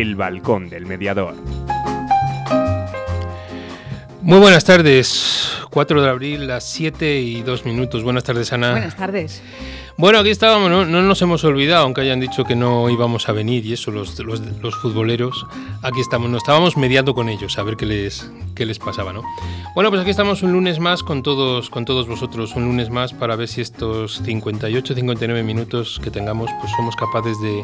El Balcón del Mediador. Muy buenas tardes, 4 de abril, las 7 y 2 minutos. Buenas tardes, Ana. Buenas tardes. Bueno, aquí estábamos, no, nos hemos olvidado, aunque hayan dicho que no íbamos a venir y eso, los, los, los, futboleros, aquí estamos, nos estábamos mediando con ellos a ver qué les, qué les pasaba, ¿no? Bueno, pues aquí estamos un lunes más con todos, con todos vosotros, un lunes más para ver si estos 58, 59 minutos que tengamos, pues somos capaces de,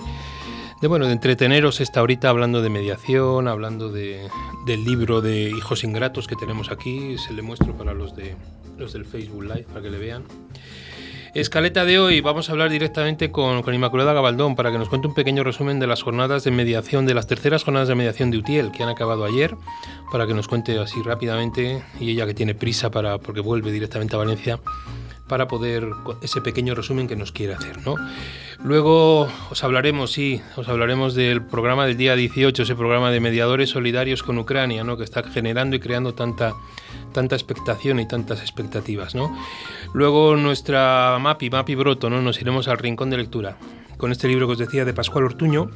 de, bueno, de entreteneros esta horita hablando de mediación, hablando de, del libro de Hijos Ingratos que tenemos aquí, se le muestro para los, de, los del Facebook Live para que le vean. Escaleta de hoy, vamos a hablar directamente con, con, Inmaculada Gabaldón para que nos cuente un pequeño resumen de las jornadas de mediación, de las terceras jornadas de mediación de UTIEL que han acabado ayer, para que nos cuente así rápidamente, y ella que tiene prisa para, porque vuelve directamente a Valencia, para poder ese pequeño resumen que nos quiere hacer. ¿no? Luego os hablaremos, sí, os hablaremos del programa del día 18, ese programa de mediadores solidarios con Ucrania, ¿no? que está generando y creando tanta tanta expectación y tantas expectativas. ¿no? Luego nuestra MAPI, MAPI Broto, ¿no? nos iremos al rincón de lectura con este libro que os decía de Pascual Ortuño,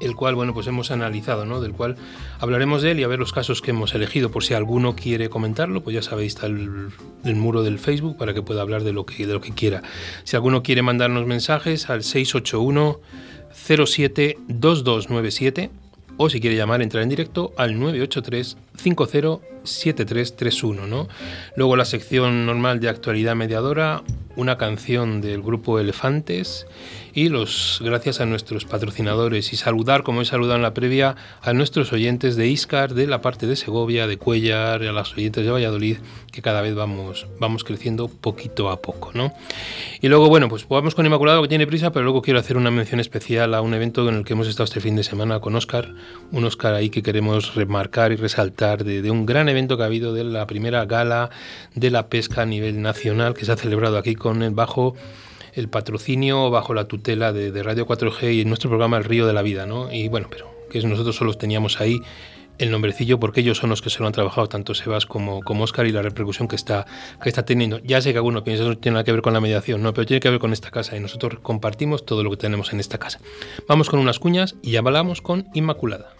el cual bueno pues hemos analizado, ¿no? del cual hablaremos de él y a ver los casos que hemos elegido. Por si alguno quiere comentarlo, pues ya sabéis, está el, muro del Facebook para que pueda hablar de lo que, de lo que quiera. Si alguno quiere mandarnos mensajes al 681 07 2297 o si quiere llamar, entrar en directo al 983 507331, ¿no? Luego la sección normal de actualidad mediadora, una canción del grupo Elefantes y los gracias a nuestros patrocinadores y saludar, como he saludado en la previa, a nuestros oyentes de Iscar, de la parte de Segovia, de Cuellar, a los oyentes de Valladolid, que cada vez vamos, vamos creciendo poquito a poco. ¿no? Y luego, bueno, pues vamos con Inmaculado, que tiene prisa, pero luego quiero hacer una mención especial a un evento en el que hemos estado este fin de semana con Oscar, un Oscar ahí que queremos remarcar y resaltar de, de un gran evento que ha habido de la primera gala de la pesca a nivel nacional que se ha celebrado aquí con el bajo el patrocinio bajo la tutela de, Radio 4G y nuestro programa El Río de la Vida, ¿no? Y bueno, pero que nosotros solo teníamos ahí el nombrecillo porque ellos son los que se lo han trabajado tanto Sebas como, como Oscar y la repercusión que está, que está teniendo. Ya sé que alguno piensa no tiene nada que ver con la mediación, no, pero tiene que ver con esta casa y nosotros compartimos todo lo que tenemos en esta casa. Vamos con unas cuñas y ya hablamos con Inmaculada.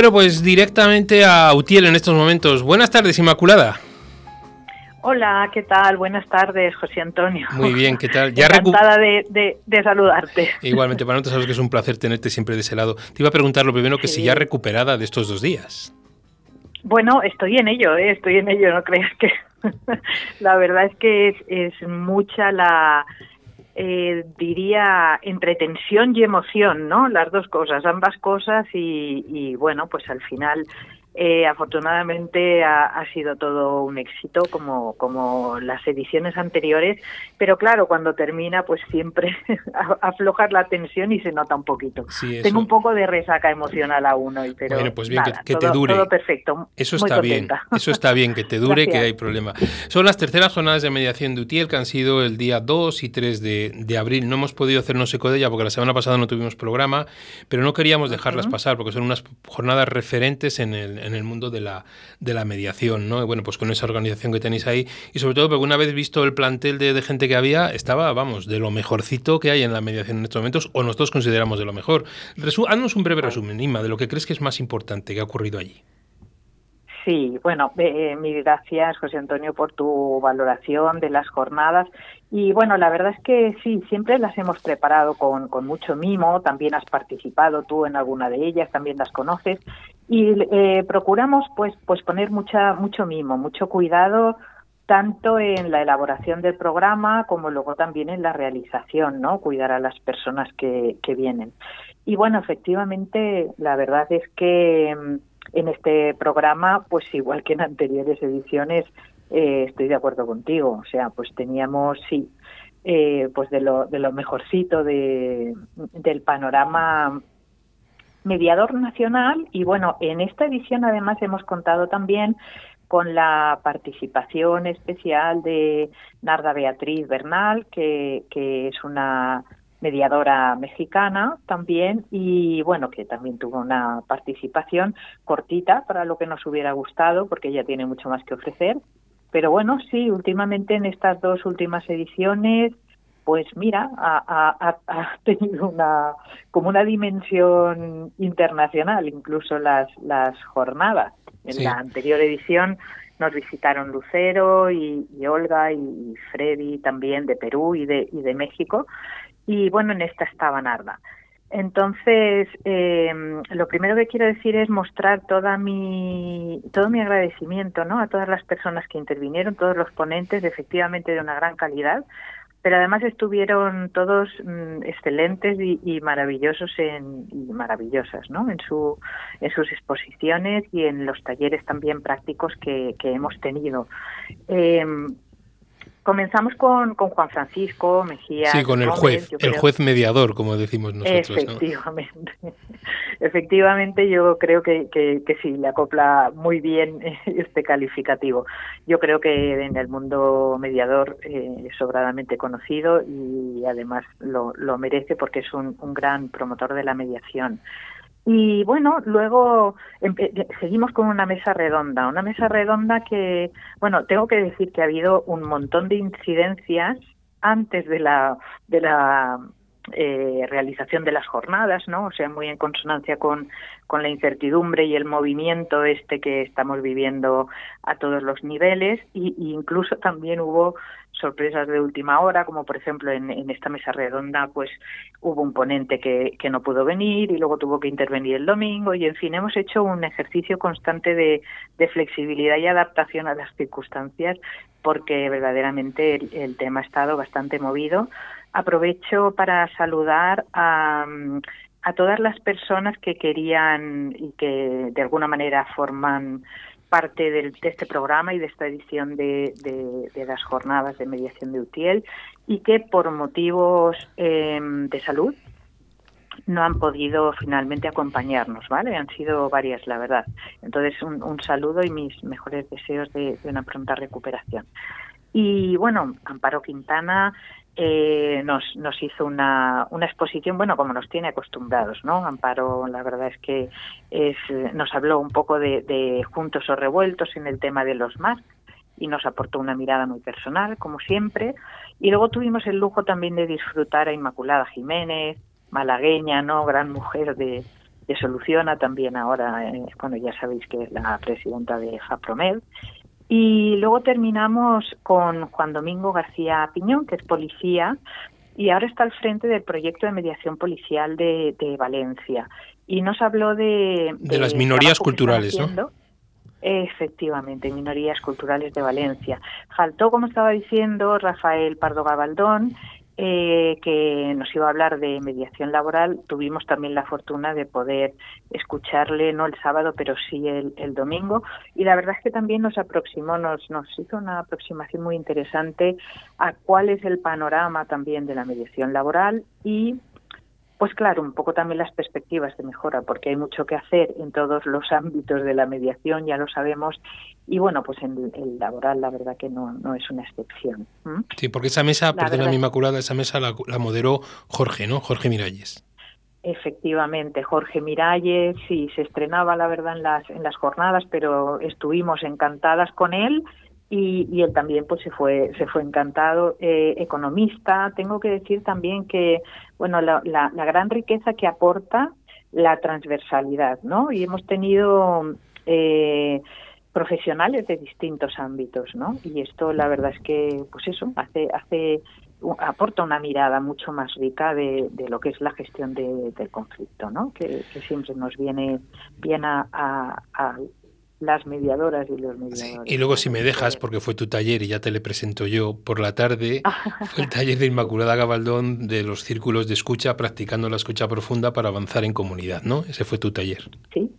Bueno, pues directamente a Utiel en estos momentos. Buenas tardes, Inmaculada. Hola, ¿qué tal? Buenas tardes, José Antonio. Muy bien, ¿qué tal? Ya Encantada de, de, saludarte. Igualmente, para nosotros sabes que es un placer tenerte siempre de ese lado. Te iba a preguntar lo primero, que si ya recuperada de estos dos días. Bueno, estoy en ello, ¿eh? estoy en ello, no creas que... la verdad es que es, es mucha la, eh, diría entre tensión y emoción, ¿no? Las dos cosas, ambas cosas y, y bueno, pues al final eh, afortunadamente ha, sido todo un éxito como, como las ediciones anteriores, pero claro, cuando termina pues siempre aflojar la tensión y se nota un poquito. Tengo un poco de resaca emocional aún hoy, pero bueno, pues bien, que, te dure. Todo perfecto. Eso está bien, eso está bien, que te dure, que hay problema. Son las terceras jornadas de mediación de UTIEL que han sido el día 2 y 3 de, de, abril. No hemos podido hacernos eco de ella porque la semana pasada no tuvimos programa, pero no queríamos dejarlas pasar porque son unas jornadas referentes en el en, el mundo de la, de la mediación, ¿no? bueno, pues con esa organización que tenéis ahí y sobre todo porque una vez visto el plantel de, gente que había, estaba, vamos, de lo mejorcito que hay en la mediación en estos momentos o nosotros consideramos de lo mejor. haznos un breve resumen, Inma, de lo que crees que es más importante que ha ocurrido allí. Sí, bueno, eh, mil gracias, José Antonio, por tu valoración de las jornadas. Y bueno, la verdad es que sí, siempre las hemos preparado con, con mucho mimo, también has participado tú en alguna de ellas, también las conoces, y eh, procuramos pues, pues poner mucha, mucho mimo, mucho cuidado tanto en la elaboración del programa como luego también en la realización, ¿no? Cuidar a las personas que, que vienen. Y bueno, efectivamente, la verdad es que mm, en este programa, pues igual que en anteriores ediciones, eh, estoy de acuerdo contigo. O sea, pues teníamos, sí, eh, pues de lo, de lo mejorcito de, del panorama mediador nacional y bueno, en esta edición además hemos contado también con la participación especial de Narda Beatriz Bernal, que, que es una mediadora mexicana también y bueno, que también tuvo una participación cortita para lo que nos hubiera gustado porque ella tiene mucho más que ofrecer. Pero bueno, sí, últimamente en estas dos últimas ediciones, pues mira, ha, tenido una como una dimensión internacional, incluso las, las jornadas. En la anterior edición nos visitaron Lucero y, y, Olga y Freddy también de Perú y de, y de México y bueno, en esta estaba Narda. Entonces, eh, lo primero que quiero decir es mostrar toda mi, todo mi agradecimiento ¿no? a todas las personas que intervinieron, todos los ponentes, efectivamente de una gran calidad, pero además estuvieron todos mm, excelentes y, maravillosos en, y maravillosas ¿no? en, su, en sus exposiciones y en los talleres también prácticos que, que hemos tenido. Eh, Comenzamos con, con Juan Francisco Mejía. Sí, con el juez, el juez mediador, como decimos nosotros. Efectivamente. Efectivamente, yo creo que, que, sí, le acopla muy bien este calificativo. Yo creo que en el mundo mediador eh, es sobradamente conocido y además lo, lo merece porque es un, un gran promotor de la mediación. Y bueno, luego seguimos con una mesa redonda, una mesa redonda que, bueno, tengo que decir que ha habido un montón de incidencias antes de la, de la eh, realización de las jornadas, ¿no? O sea, muy en consonancia con, con la incertidumbre y el movimiento este que estamos viviendo a todos los niveles y, incluso también hubo sorpresas de última hora, como por ejemplo en, esta mesa redonda, pues hubo un ponente que, no pudo venir y luego tuvo que intervenir el domingo y en fin, hemos hecho un ejercicio constante de, flexibilidad y adaptación a las circunstancias porque verdaderamente el, tema ha estado bastante movido. Aprovecho para saludar a todas las personas que querían y que de alguna manera forman parte de este programa y de esta edición de, las jornadas de mediación de UTIEL y que por motivos em, de salud no han podido finalmente acompañarnos, ¿vale? Han sido varias, la verdad. Entonces, un, un saludo y mis mejores deseos de, de, una pronta recuperación. Y bueno, Amparo Quintana eh, nos, nos hizo una, exposición, bueno, como nos tiene acostumbrados, ¿no? Amparo, la verdad es que es, nos habló un poco de, juntos o revueltos en el tema de los más y nos aportó una mirada muy personal, como siempre. Y luego tuvimos el lujo también de disfrutar a Inmaculada Jiménez, malagueña, ¿no? Gran mujer de, Soluciona, también ahora, eh, bueno, ya sabéis que es la presidenta de FAPROMED. Y luego terminamos con Juan Domingo García Piñón, que es policía, y ahora está al frente del proyecto de mediación policial de, Valencia. Y nos habló de... De, las minorías culturales, ¿no? Efectivamente, minorías culturales de Valencia. Faltó, como estaba diciendo, Rafael Pardo Gabaldón, eh, que nos iba a hablar de mediación laboral, tuvimos también la fortuna de poder escucharle, no el sábado, pero sí el, domingo. Y la verdad es que también nos aproximó, nos, nos hizo una aproximación muy interesante a cuál es el panorama también de la mediación laboral y pues claro, un poco también las perspectivas de mejora, porque hay mucho que hacer en todos los ámbitos de la mediación, ya lo sabemos, y bueno, pues en el laboral la verdad que no, no es una excepción. Sí, porque esa mesa, perdona mi inmaculada, esa mesa la, moderó Jorge, ¿no? Jorge Miralles. Efectivamente, Jorge Miralles, sí, se estrenaba la verdad en las, en las jornadas, pero estuvimos encantadas con él y, y él también pues se fue, se fue encantado. Eh, economista, tengo que decir también que, bueno, la, la, la, gran riqueza que aporta la transversalidad, ¿no? Y hemos tenido eh, profesionales de distintos ámbitos, ¿no? Y esto la verdad es que, pues eso, hace, hace aporta una mirada mucho más rica de, de lo que es la gestión de, del conflicto, ¿no? Que, siempre nos viene bien a, a, a las mediadoras y los mediadores. Sí, y luego si me dejas, porque fue tu taller y ya te le presento yo, por la tarde fue el taller de Inmaculada Gabaldón de los círculos de escucha, practicando la escucha profunda para avanzar en comunidad, ¿no? Ese fue tu taller. Sí,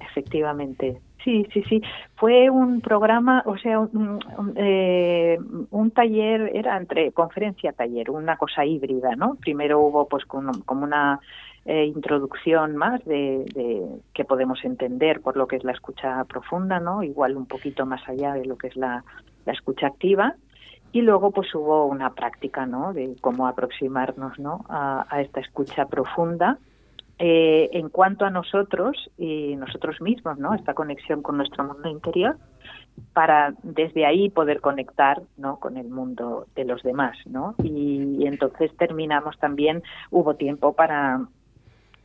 efectivamente. Sí, sí, sí. Fue un programa, o sea, un, un, eh, un taller, era entre conferencia-taller, una cosa híbrida, ¿no? Primero hubo pues como, como una eh, introducción más de, de, que podemos entender por lo que es la escucha profunda, ¿no? Igual un poquito más allá de lo que es la, la escucha activa. Y luego pues hubo una práctica, ¿no? De cómo aproximarnos, ¿no? A, esta escucha profunda eh, en cuanto a nosotros y nosotros mismos, ¿no? Esta conexión con nuestro mundo interior para desde ahí poder conectar, ¿no? Con el mundo de los demás, ¿no? Y entonces terminamos también hubo tiempo para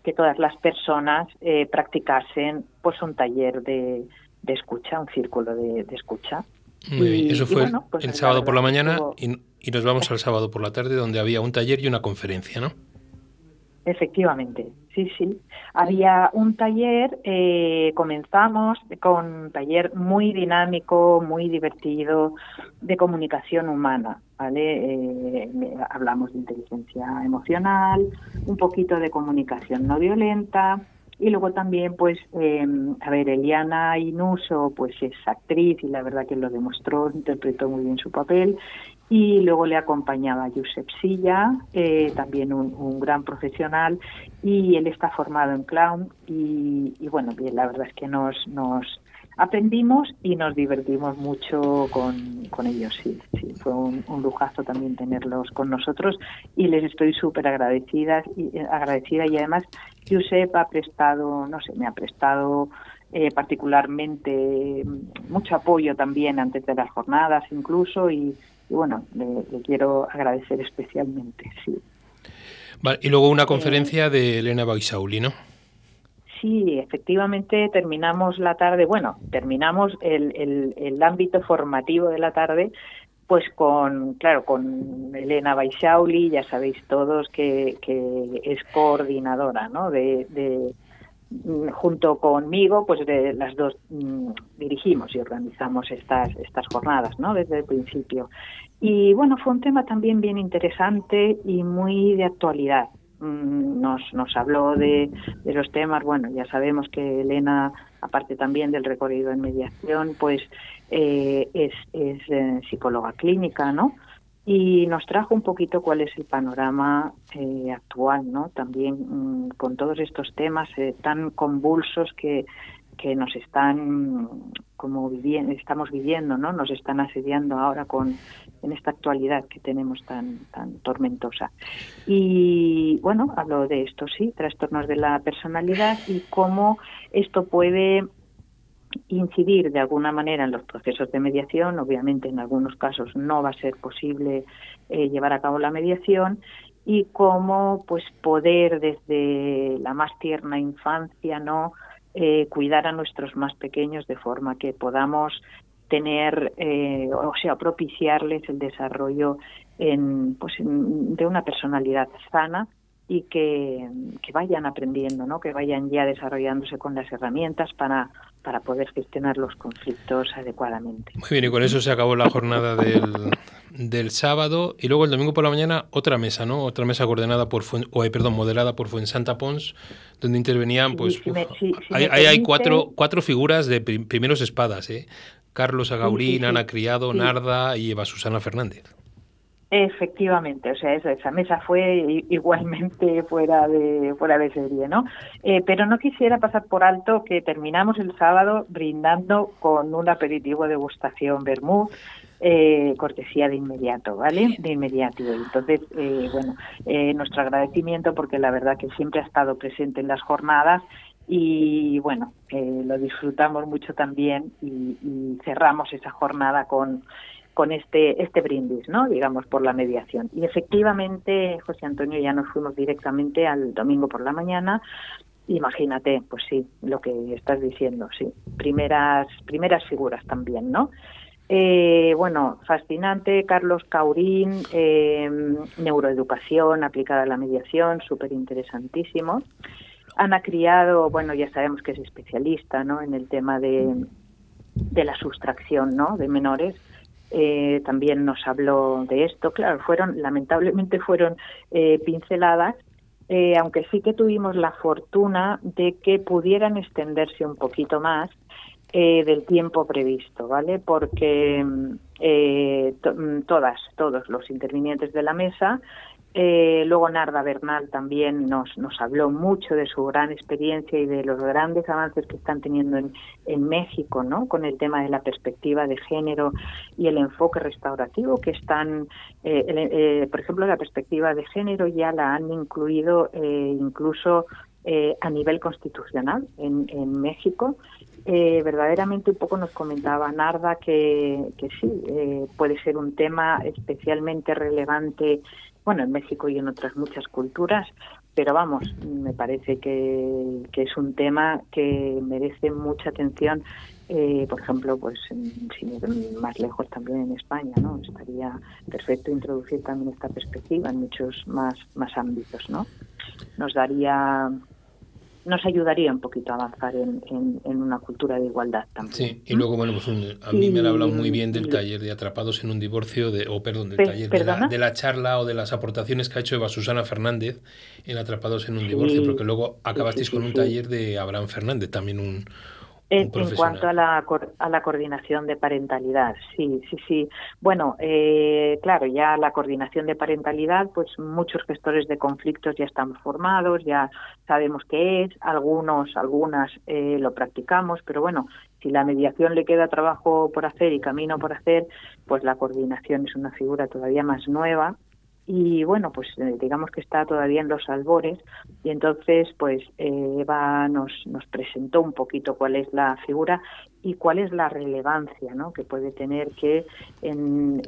que todas las personas eh, practicasen pues un taller de, de escucha, un círculo de, de escucha. Muy y, bien. Eso fue bueno, pues el sábado por la mañana estuvo... y, y nos vamos al sábado por la tarde donde había un taller y una conferencia, ¿no? Efectivamente, sí, sí. Había un taller, eh, comenzamos con un taller muy dinámico, muy divertido, de comunicación humana, ¿vale? Eh, hablamos de inteligencia emocional, un poquito de comunicación no violenta, y luego también, pues, eh, a ver, Eliana Inuso, pues es actriz y la verdad que lo demostró, interpretó muy bien su papel. Y luego le acompañaba Josep Silla, eh, también un, gran profesional, y él está formado en clown. Y, y bueno, bien, la verdad es que nos, nos aprendimos y nos divertimos mucho con, con ellos. Sí, sí, fue un, lujazo también tenerlos con nosotros y les estoy súper agradecida y, agradecida y además Josep ha prestado, no sé, me ha prestado eh, particularmente mucho apoyo también antes de las jornadas incluso y, y bueno, le, le, quiero agradecer especialmente, sí. Vale, y luego una conferencia eh, de Elena Baisauli, ¿no? Sí, efectivamente terminamos la tarde, bueno, terminamos el, el, el ámbito formativo de la tarde pues con, claro, con Elena Baixauli, ya sabéis todos que, que es coordinadora, ¿no? De, de, junto conmigo, pues de las dos mmm, dirigimos y organizamos estas, estas jornadas, ¿no? Desde el principio. Y bueno, fue un tema también bien interesante y muy de actualidad. Nos, nos habló de, de los temas, bueno, ya sabemos que Elena, aparte también del recorrido en mediación, pues eh, es, es eh, psicóloga clínica, ¿no? Y nos trajo un poquito cuál es el panorama eh, actual, ¿no? También mmm, con todos estos temas eh, tan convulsos que, que nos están como viviendo, estamos viviendo, ¿no? Nos están asediando ahora con en esta actualidad que tenemos tan tan tormentosa. Y bueno, hablo de esto sí, trastornos de la personalidad y cómo esto puede incidir de alguna manera en los procesos de mediación. Obviamente, en algunos casos no va a ser posible eh, llevar a cabo la mediación y cómo pues poder desde la más tierna infancia no eh, cuidar a nuestros más pequeños de forma que podamos tener eh, o sea propiciarles el desarrollo en, pues en, de una personalidad sana y que, que, vayan aprendiendo, ¿no? que vayan ya desarrollándose con las herramientas para, para poder gestionar los conflictos adecuadamente. Muy bien, y con eso se acabó la jornada del, del sábado y luego el domingo por la mañana otra mesa, ¿no? Otra mesa coordenada por, Fuen, o, perdón, modelada por Fuensanta Pons, donde intervenían, pues, sí, si me, si, si hay, permite... hay, cuatro, cuatro figuras de primeros espadas, ¿eh? Carlos Agaurín, Ana Criado, Narda y Eva Susana Fernández. Efectivamente, o sea, esa, esa mesa fue igualmente fuera de fuera de serie, ¿no? Eh, pero no quisiera pasar por alto que terminamos el sábado brindando con un aperitivo de degustación vermouth eh, cortesía de inmediato, ¿vale? De inmediato. Entonces, eh, bueno, eh, nuestro agradecimiento porque la verdad que siempre ha estado presente en las jornadas y bueno, lo disfrutamos mucho también y, y, cerramos esa jornada con, con este, este brindis, ¿no? Digamos, por la mediación. Y efectivamente, José Antonio, ya nos fuimos directamente al domingo por la mañana Imagínate, pues sí, lo que estás diciendo, sí. Primeras, primeras figuras también, ¿no? Eh, bueno, fascinante, Carlos Caurín, eh, neuroeducación aplicada a la mediación, súper interesantísimo. Ana Criado, bueno, ya sabemos que es especialista, ¿no? En el tema de, de la sustracción, ¿no? De menores. Eh, también nos habló de esto. Claro, fueron, lamentablemente fueron pinceladas, eh, aunque sí que tuvimos la fortuna de que pudieran extenderse un poquito más eh, del tiempo previsto, ¿vale? Porque mm, eh, mm, todas, todos los intervinientes de la mesa eh, luego Narda Bernal también nos, nos habló mucho de su gran experiencia y de los grandes avances que están teniendo en, en México, ¿no? Con el tema de la perspectiva de género y el enfoque restaurativo que están, eh, eh, por ejemplo, la perspectiva de género ya la han incluido incluso a nivel constitucional en, en México. verdaderamente un poco nos comentaba Narda que, que sí, puede ser un tema especialmente relevante bueno, en México y en otras muchas culturas, pero vamos, me parece que, es un tema que merece mucha atención, eh, por ejemplo, pues sin ir más lejos también en España, ¿no? Estaría perfecto introducir también esta perspectiva en muchos más, más ámbitos, ¿no? Nos daría nos ayudaría un poquito a avanzar en, en, una cultura de igualdad también. Sí, y luego, bueno, pues a mí me han hablado muy bien del taller de Atrapados en un divorcio, de, o perdón, del taller, de la, charla o de las aportaciones que ha hecho Eva Susana Fernández en Atrapados en un divorcio, porque luego acabasteis con un taller de Abraham Fernández, también un, en, cuanto a la, a la coordinación de parentalidad, sí, sí, sí. Bueno, eh, claro, ya la coordinación de parentalidad, pues muchos gestores de conflictos ya están formados, ya sabemos qué es, algunos, algunas eh, lo practicamos, pero bueno, si la mediación le queda trabajo por hacer y camino por hacer, pues la coordinación es una figura todavía más nueva y bueno, pues eh, digamos que está todavía en los albores y entonces pues eh, Eva nos, nos presentó un poquito cuál es la figura y cuál es la relevancia ¿no? que puede tener que en,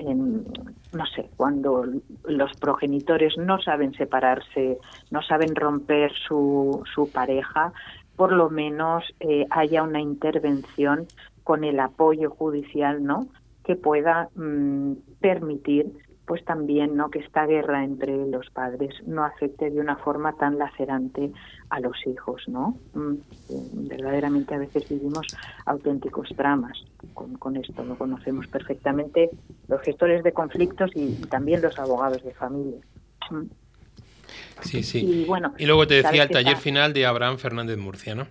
no sé, cuando los progenitores no saben separarse, no saben romper su, su pareja, por lo menos eh, haya una intervención con el apoyo judicial, ¿no? que pueda mm, permitir pues también no que esta guerra entre los padres no afecte de una forma tan lacerante a los hijos no mm, verdaderamente a veces vivimos auténticos dramas con, esto lo conocemos perfectamente los gestores de conflictos y, también los abogados de familia. Mm. sí sí. Y bueno y luego te decía el taller final de Abraham Fernández Murcia no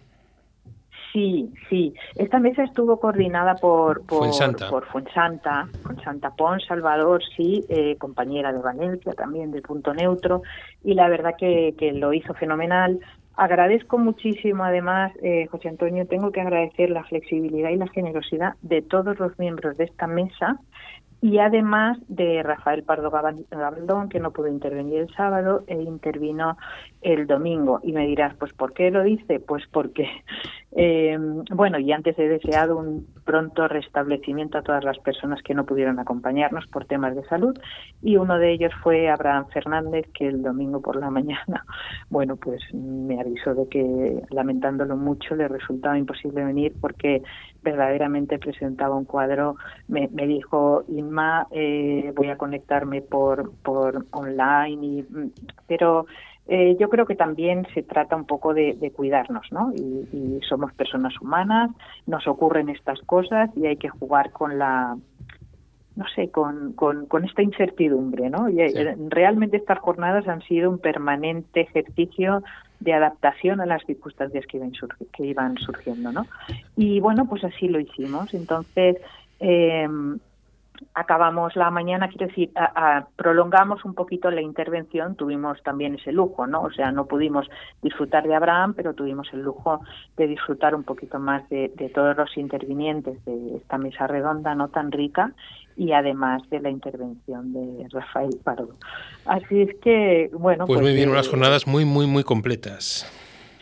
Sí, sí. Esta mesa estuvo coordinada por, por Fuensanta, por Fuensanta, Santa Pons, Salvador, sí, eh, compañera de Valencia también, del punto neutro, y la verdad que, que lo hizo fenomenal. Agradezco muchísimo, además, eh, José Antonio, tengo que agradecer la flexibilidad y la generosidad de todos los miembros de esta mesa, y además de Rafael Pardo Gabaldón, que no pudo intervenir el sábado e intervino el domingo. Y me dirás, pues ¿por qué lo dice? Pues porque, eh, bueno, y antes he deseado un pronto restablecimiento a todas las personas que no pudieron acompañarnos por temas de salud y uno de ellos fue Abraham Fernández, que el domingo por la mañana, bueno, pues me avisó de que lamentándolo mucho le resultaba imposible venir porque verdaderamente presentaba un cuadro, me, me dijo, Inma, eh, voy a conectarme por, por online, y, mm, pero eh, yo creo que también se trata un poco de, cuidarnos, ¿no? Y, y, somos personas humanas, nos ocurren estas cosas y hay que jugar con la, no sé, con, con, con esta incertidumbre, ¿no? Y eh, realmente estas jornadas han sido un permanente ejercicio de adaptación a las circunstancias que iban, que iban surgiendo, ¿no? Y bueno, pues así lo hicimos. Entonces, eh, acabamos la mañana, quiero decir, prolongamos un poquito la intervención, tuvimos también ese lujo, ¿no? O sea, no pudimos disfrutar de Abraham, pero tuvimos el lujo de disfrutar un poquito más de, todos los intervinientes de esta mesa redonda, no tan rica, y además de la intervención de Rafael Pardo. Así es que, bueno. Pues, muy bien, unas jornadas muy, muy, muy completas.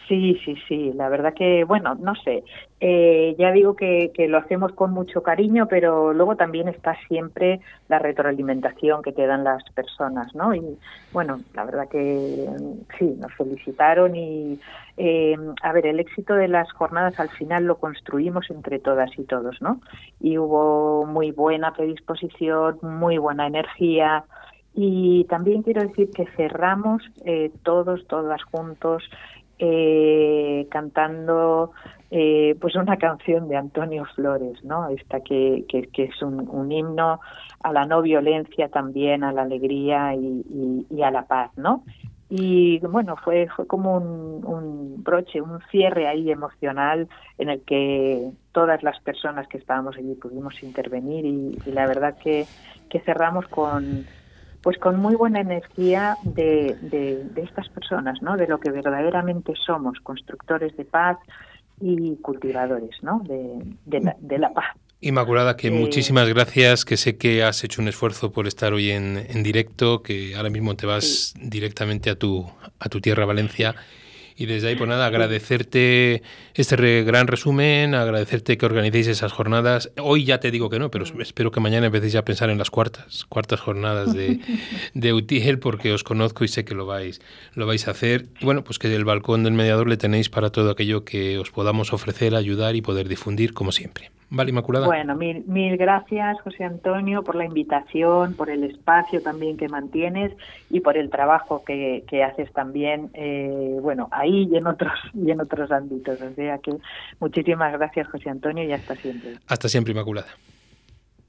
Sí, sí, sí, la verdad que, bueno, no sé, eh, ya digo que, lo hacemos con mucho cariño, pero luego también está siempre la retroalimentación que te dan las personas, ¿no? Y bueno, la verdad que sí, nos felicitaron y, eh, a ver, el éxito de las jornadas al final lo construimos entre todas y todos, ¿no? Y hubo muy buena predisposición, muy buena energía. Y también quiero decir que cerramos eh, todos, todas juntos, eh, cantando eh, pues una canción de Antonio Flores, ¿no? Esta que, que, es un, himno a la no violencia también, a la alegría y, a la paz, ¿no? Y bueno, fue, fue como un, broche, un cierre ahí emocional en el que todas las personas que estábamos allí pudimos intervenir y, la verdad que cerramos con, pues con muy buena energía de, de, de, estas personas, ¿no? De lo que verdaderamente somos, constructores de paz y cultivadores, ¿no? De, de, la, de la, paz. Inmaculada, que eh, muchísimas gracias, que sé que has hecho un esfuerzo por estar hoy en, en directo, que ahora mismo te vas sí. directamente a tu, a tu tierra, Valencia. Y desde ahí, pues nada, agradecerte este re, gran resumen, agradecerte que organicéis esas jornadas. Hoy ya te digo que no, pero espero que mañana empecéis a pensar en las cuartas, cuartas jornadas de, de UTIEL, porque os conozco y sé que lo vais, lo vais a hacer. Y bueno, pues que el balcón del mediador le tenéis para todo aquello que os podamos ofrecer, ayudar y poder difundir, como siempre. Vale, Inmaculada. Bueno, mil, mil gracias, José Antonio, por la invitación, por el espacio también que mantienes y por el trabajo que, que haces también, eh, bueno, ahí y en otros y en otros ámbitos. O sea que muchísimas gracias, José Antonio, y hasta siempre. Hasta siempre, Inmaculada.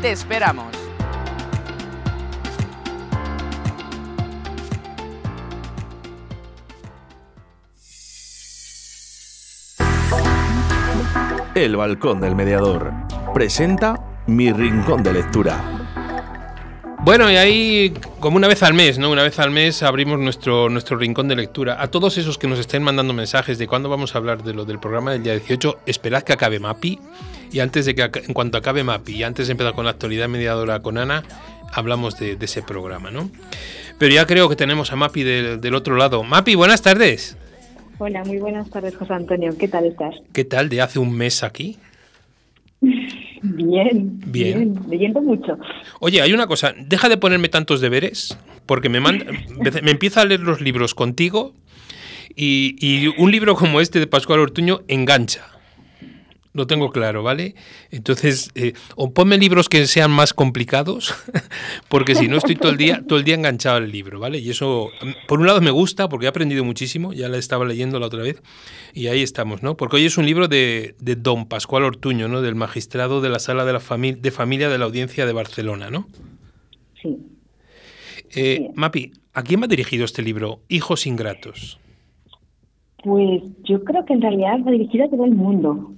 ¡Te esperamos! El Balcón del Mediador presenta Mi Rincón de Lectura. Bueno, y ahí, como una vez al mes, ¿no? Una vez al mes abrimos nuestro, nuestro rincón de lectura. A todos esos que nos estén mandando mensajes de cuándo vamos a hablar de lo del programa del día 18, esperad que acabe MAPI. Y antes de que, en cuanto acabe MAPI, y antes de empezar con la actualidad mediadora con Ana, hablamos de, de ese programa, ¿no? Pero ya creo que tenemos a MAPI de, del otro lado. MAPI, buenas tardes. Hola, muy buenas tardes, José Antonio. ¿Qué tal estás? ¿Qué tal de hace un mes aquí? Bien, bien, bien, leyendo mucho. Oye, hay una cosa, deja de ponerme tantos deberes, porque me, manda, me empieza a leer los libros contigo y, y, un libro como este de Pascual Ortuño engancha. Lo tengo claro, ¿vale? Entonces, eh, o ponme libros que sean más complicados, porque si no estoy todo el día, todo el día enganchado al libro, ¿vale? Y eso, por un lado me gusta, porque he aprendido muchísimo, ya la estaba leyendo la otra vez, y ahí estamos, ¿no? Porque hoy es un libro de, de don Pascual Ortuño, ¿no? Del magistrado de la Sala de, la fami de Familia de la Audiencia de Barcelona, ¿no? Sí. Eh, sí. Mapi, ¿a quién va dirigido este libro, Hijos Ingratos? Pues yo creo que en realidad va dirigido a todo el mundo.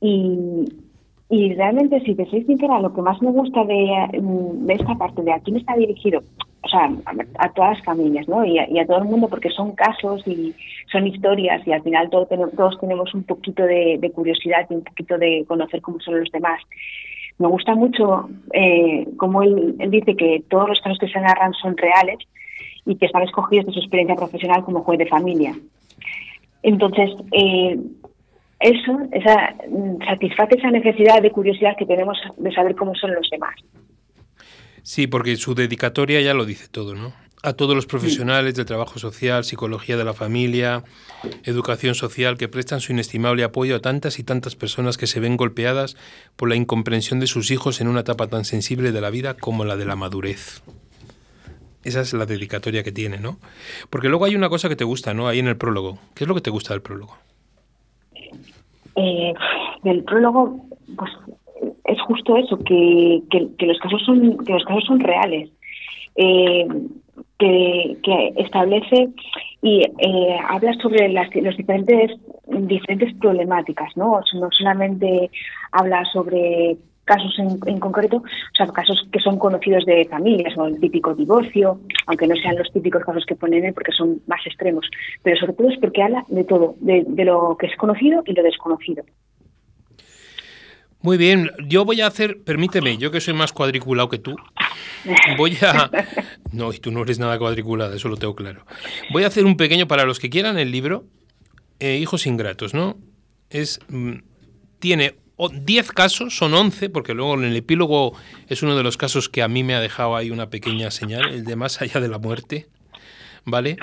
Y, Y realmente, si te soy sincera, lo que más me gusta de, de esta parte, de a quién está dirigido, o sea, a, todas las familias, ¿no? Y a, todo el mundo, porque son casos y son historias y al final todos tenemos un poquito de, curiosidad y un poquito de conocer cómo son los demás. Me gusta mucho eh, cómo él, dice que todos los casos que se narran son reales y que están escogidos de su experiencia profesional como juez de familia. Entonces, eh, eso esa, satisface esa necesidad de curiosidad que tenemos de saber cómo son los demás. Sí, porque su dedicatoria ya lo dice todo, ¿no? A todos los profesionales del trabajo social, psicología de la familia, educación social, que prestan su inestimable apoyo a tantas y tantas personas que se ven golpeadas por la incomprensión de sus hijos en una etapa tan sensible de la vida como la de la madurez. Esa es la dedicatoria que tiene, ¿no? Porque luego hay una cosa que te gusta, ¿no? Ahí en el prólogo. ¿Qué es lo que te gusta del prólogo? Eh, del prólogo, pues es justo eso, que, que, los casos son que los casos son reales, eh, que, que, establece y eh, habla sobre las los diferentes diferentes problemáticas, no no solamente habla sobre casos en, concreto, o sea, casos que son conocidos de familias, o el típico divorcio, aunque no sean los típicos casos que ponen él porque son más extremos, pero sobre todo es porque habla de todo, de, de lo que es conocido y lo desconocido. Muy bien, yo voy a hacer, permíteme, yo que soy más cuadriculado que tú, voy a... No, y tú no eres nada cuadriculada, eso lo tengo claro. Voy a hacer un pequeño, para los que quieran el libro, eh, Hijos Ingratos, ¿no? Es, mm, tiene 10 casos, son 11, porque luego en el epílogo es uno de los casos que a mí me ha dejado ahí una pequeña señal, el de más allá de la muerte, ¿vale?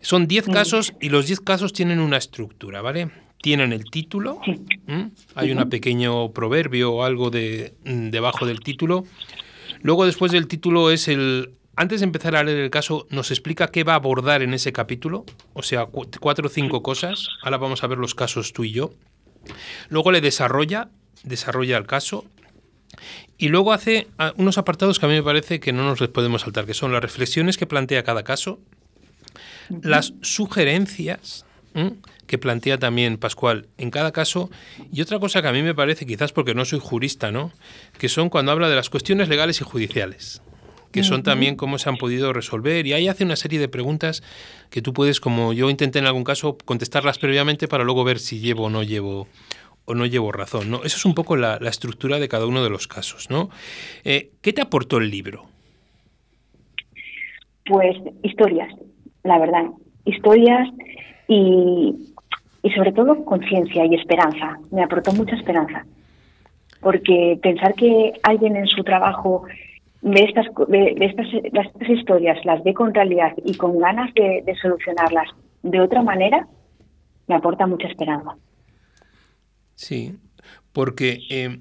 Son 10 casos y los 10 casos tienen una estructura, ¿vale? tienen el título, hay un pequeño proverbio o algo de, mm, debajo del título. Luego, después del título, es el. Antes de empezar a leer el caso, nos explica qué va a abordar en ese capítulo, o sea, cuatro o cinco cosas. Ahora vamos a ver los casos tú y yo. Luego le desarrolla, desarrolla el caso. Y luego hace ah, unos apartados que a mí me parece que no nos les podemos saltar, que son las reflexiones que plantea cada caso, las sugerencias que plantea también Pascual en cada caso. Y otra cosa que a mí me parece, quizás porque no soy jurista, ¿no? Que son cuando habla de las cuestiones legales y judiciales que son también cómo se han podido resolver. Y ahí hace una serie de preguntas que tú puedes, como yo intenté en algún caso, contestarlas previamente para luego ver si llevo o no llevo o no llevo razón. ¿no? Eso es un poco la, estructura de cada uno de los casos. ¿no? Eh, ¿Qué te aportó el libro? Pues historias, la verdad. Historias y y sobre todo conciencia y esperanza. Me aportó mucha esperanza. Porque pensar que alguien en su trabajo ve estas, estas, estas historias, las ve con realidad y con ganas de, solucionarlas de otra manera, me aporta mucha esperanza. Sí, porque eh,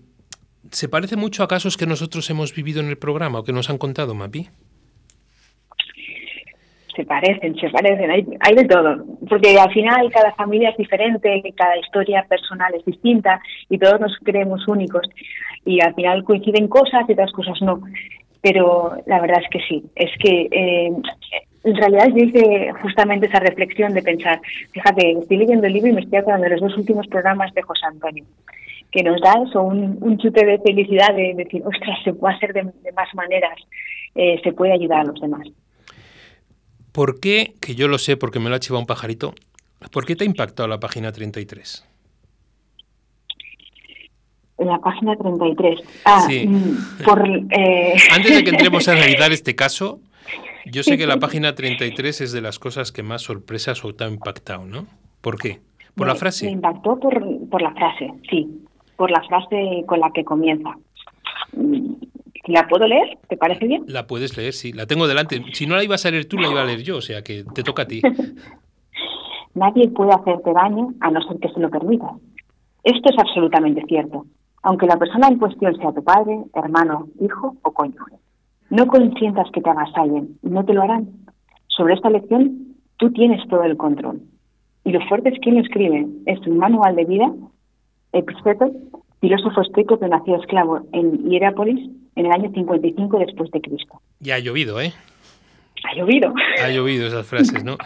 se parece mucho a casos que nosotros hemos vivido en el programa o que nos han contado, Mapi se parecen, se parecen, hay, hay de todo, porque al final cada familia es diferente, cada historia personal es distinta y todos nos creemos únicos y al final coinciden cosas y otras cosas no. Pero la verdad es que sí, es que eh, en realidad yo hice justamente esa reflexión de pensar, fíjate, estoy leyendo el libro y me estoy acordando de los dos últimos programas de José Antonio, que nos da eso, un, un chute de felicidad de, decir, ostras, se puede hacer de, más maneras, eh, se puede ayudar a los demás. ¿Por qué, que yo lo sé porque me lo ha chivado un pajarito, ¿por qué te ha impactado la página 33? La página 33. Ah, sí. Mm, por, eh... Antes de que entremos a analizar este caso, yo sé que la página 33 es de las cosas que más sorpresas o te ha impactado, ¿no? ¿Por qué? ¿Por la frase? Me impactó por, por la frase, sí. Por la frase con la que comienza. Mm, ¿La puedo leer? ¿Te parece bien? La puedes leer, sí. La tengo delante. Si no la ibas a leer tú, la iba a leer yo, o sea que te toca a ti. Nadie puede hacerte daño a no ser que se lo permita. Esto es absolutamente cierto, aunque la persona en cuestión sea tu padre, hermano, hijo o cónyuge. No consientas que te avasallen, no te lo harán. Sobre esta lección, tú tienes todo el control. Y lo fuerte es quien lo escribe. Es un manual de vida, Epiceto, filósofo estoico que nació esclavo en Hierápolis en el año 55 después de Cristo. Ya ha llovido, ¿eh? Ha llovido. Ha llovido esas frases, ¿no?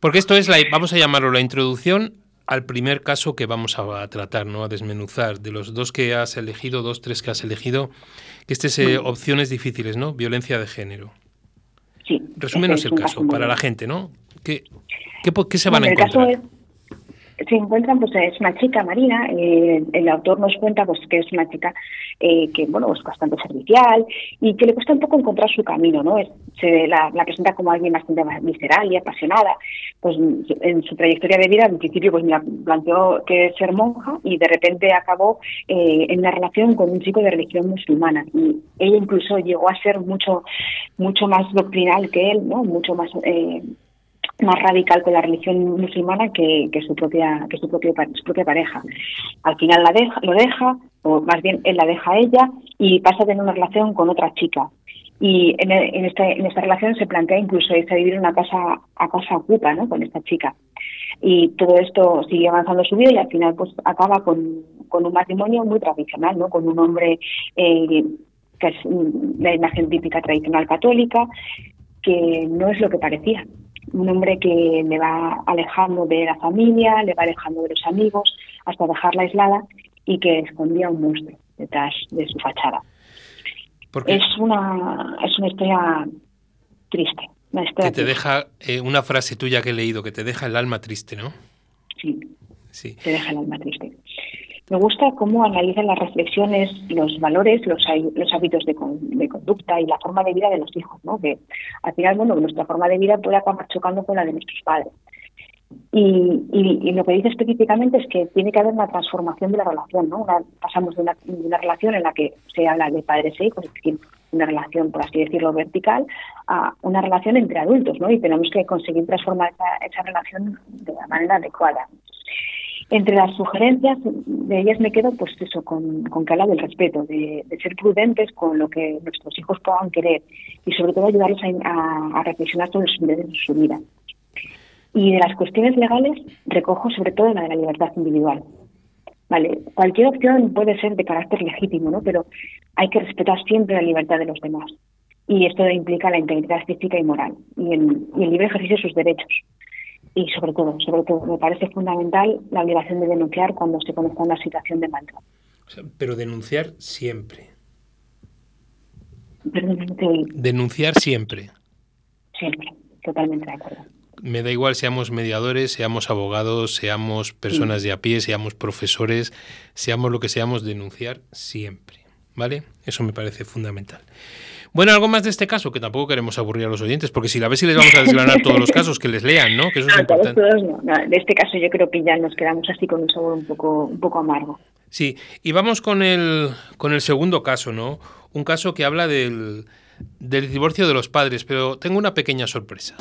Porque esto es la, vamos a llamarlo la introducción al primer caso que vamos a, tratar, ¿no? A desmenuzar. De los dos que has elegido, dos, tres que has elegido, que este es eh, opciones difíciles, ¿no? Violencia de género. Sí. Resúmenos el caso, para la gente, ¿no? ¿Qué, qué, se van a encontrar? Se encuentran, pues es una chica, Marina, eh, el autor nos cuenta pues que es una chica eh, que, bueno, es bastante servicial y que le cuesta un poco encontrar su camino, ¿no? se la, presenta como alguien bastante visceral y apasionada, pues en su trayectoria de vida, en principio, pues me planteó que ser monja y de repente acabó eh, en una relación con un chico de religión musulmana y ella incluso llegó a ser mucho, mucho más doctrinal que él, ¿no? Mucho más... Más radical con la religión musulmana que, su propia que su propia su propia pareja. Al final la deja, lo deja, o más bien él la deja a ella y pasa a tener una relación con otra chica. Y en, en, esta, en esta relación se plantea incluso irse a vivir una casa a casa ocupa, ¿no? Con esta chica. Y todo esto sigue avanzando su vida y al final pues acaba con, con un matrimonio muy tradicional, ¿no? Con un hombre eh, que es la imagen típica tradicional católica, que no es lo que parecía un hombre que le va alejando de la familia, le va alejando de los amigos, hasta dejarla aislada y que escondía un monstruo detrás de su fachada. Es una es una historia triste. que te deja eh, una frase tuya que he leído, que te deja el alma triste, ¿no? Sí. Sí. Te deja el alma triste. Me gusta cómo analizan las reflexiones, los valores, los, los hábitos de, conducta y la forma de vida de los hijos, ¿no? Que al final, bueno, nuestra forma de vida puede acabar chocando con la de nuestros padres. Y, y, lo que dice específicamente es que tiene que haber una transformación de la relación, ¿no? pasamos de una, relación en la que se habla de padres e hijos, es decir, una relación, por así decirlo, vertical, a una relación entre adultos, ¿no? Y tenemos que conseguir transformar esa relación de la manera adecuada. Entre las sugerencias de ellas me quedo pues eso, con, con que del respeto, de, ser prudentes con lo que nuestros hijos puedan querer y sobre todo ayudarlos a, reflexionar sobre su, su vida. Y de las cuestiones legales recojo sobre todo la de la libertad individual. Vale, cualquier opción puede ser de carácter legítimo, ¿no? Pero hay que respetar siempre la libertad de los demás. Y esto implica la integridad física y moral y el, y el libre ejercicio de sus derechos y sobre todo, sobre todo, me parece fundamental la obligación de denunciar cuando se conozca una situación de maltrato. pero denunciar siempre. Perdón, Denunciar siempre. Siempre, totalmente de acuerdo. Me da igual seamos mediadores, seamos abogados, seamos personas de a pie, seamos profesores, seamos lo que seamos, denunciar siempre. ¿Vale? Eso me parece fundamental. Bueno, algo más de este caso, que tampoco queremos aburrir a los oyentes, porque si la ves y les vamos a desgranar todos los casos, que les lean, ¿no? Que eso es importante. De este caso yo creo que ya nos quedamos así con un sabor un poco, un poco amargo. Sí, y vamos con el, con el segundo caso, ¿no? Un caso que habla del, del divorcio de los padres, pero tengo una pequeña sorpresa.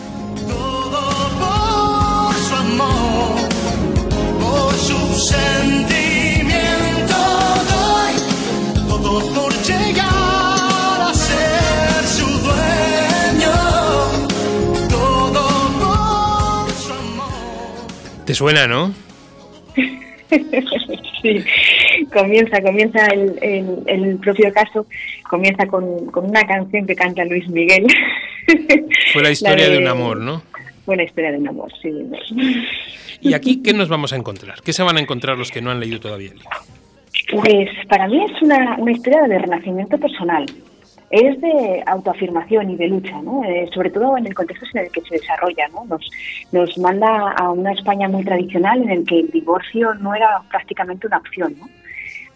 ¿Te suena, no? sí, comienza, comienza el, el, propio caso, comienza con, una canción que canta Luis Miguel. Fue la historia de, un amor, ¿no? Fue la historia de un amor, sí. ¿Y aquí qué nos vamos a encontrar? ¿Qué se van a encontrar los que no han leído todavía el libro? Pues para mí es una, una historia de renacimiento personal es de autoafirmación y de lucha, ¿no? Eh, sobre todo en el contexto en el que se desarrolla. ¿no? Nos, manda a una España muy tradicional en el que el divorcio no era prácticamente una opción. ¿no?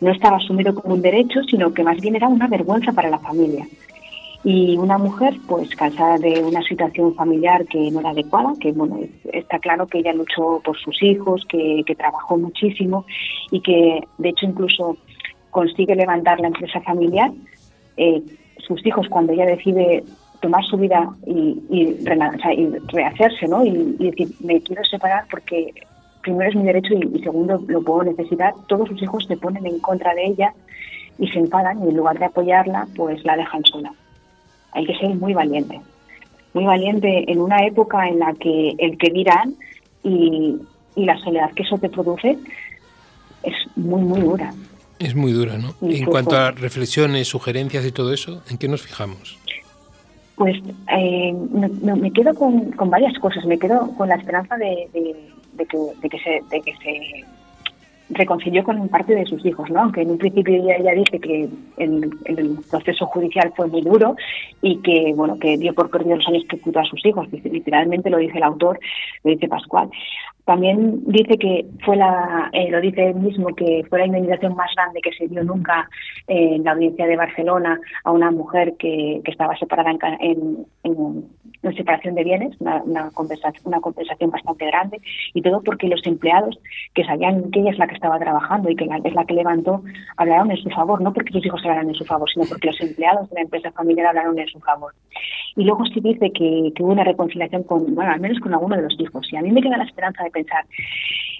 no estaba asumido como un derecho, sino que más bien era una vergüenza para la familia. Y una mujer, pues cansada de una situación familiar que no era adecuada, que bueno, está claro que ella luchó por sus hijos, que, que trabajó muchísimo y que de hecho incluso consigue levantar la empresa familiar, eh, sus hijos cuando ella decide tomar su vida y, y, rehacerse, ¿no? Y, decir, me quiero separar porque primero es mi derecho y, segundo lo puedo necesitar, todos sus hijos se ponen en contra de ella y se enfadan y en lugar de apoyarla, pues la dejan sola. Hay que ser muy valiente, muy valiente en una época en la que el que dirán y, y la soledad que eso te produce es muy, muy dura. Es muy dura, ¿no? en cuanto a reflexiones, sugerencias y todo eso, ¿en qué nos fijamos? Pues eh, me, quedo con, varias cosas. Me quedo con la esperanza de, de que, de que se, de que se reconcilió con parte de sus hijos, ¿no? Aunque en un principio ella, dice que el, el, proceso judicial fue muy duro y que, bueno, que dio por perdido los años que cuidó a sus hijos, literalmente lo dice el autor, lo dice Pascual. También dice que fue la, eh, lo dice él mismo, que fue la indemnización más grande que se dio nunca en la audiencia de Barcelona a una mujer que, que estaba separada en, en, en, separación de bienes, una, una, compensación, una compensación bastante grande, y todo porque los empleados que sabían que ella es la que estaba trabajando y que es la que levantó, hablaron en su favor, no porque sus hijos hablaran en su favor, sino porque los empleados de la empresa familiar hablaron en su favor. Y luego sí dice que, que hubo una reconciliación con, bueno, al menos con alguno de los hijos, y a mí me queda la esperanza de pensar,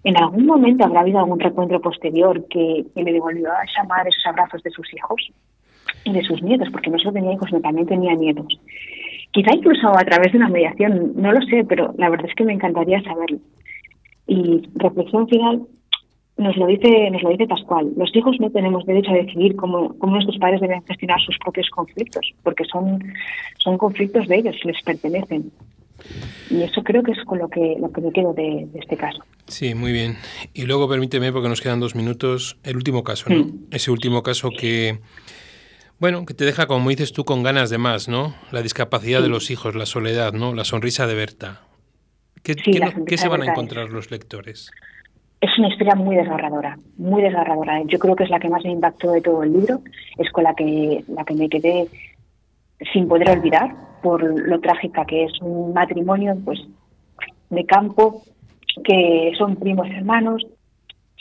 ¿en algún momento habrá habido algún recuentro posterior que, le devolvió a esa madre esos abrazos de sus hijos y de sus nietos? Porque no solo tenía hijos, sino también tenía nietos. Quizá incluso a través de una mediación, no lo sé, pero la verdad es que me encantaría saberlo. Y reflexión final, nos lo dice nos lo dice Pascual. Los hijos no tenemos derecho a decidir cómo, cómo nuestros padres deben gestionar sus propios conflictos, porque son, son conflictos de ellos, les pertenecen. Y eso creo que es con lo que, lo que me quedo de, este caso. Sí, muy bien. Y luego permíteme, porque nos quedan dos minutos, el último caso, ¿no? Mm. Ese último caso que, bueno, que te deja, como dices tú, con ganas de más, ¿no? La discapacidad de los hijos, la soledad, ¿no? La sonrisa de Berta. ¿Qué, ¿qué, se van a encontrar los lectores? Es una historia muy desgarradora, muy desgarradora. Yo creo que es la que más me impactó de todo el libro, es con la que, la que me quedé sin poder olvidar por lo trágica que es un matrimonio pues de campo que son primos hermanos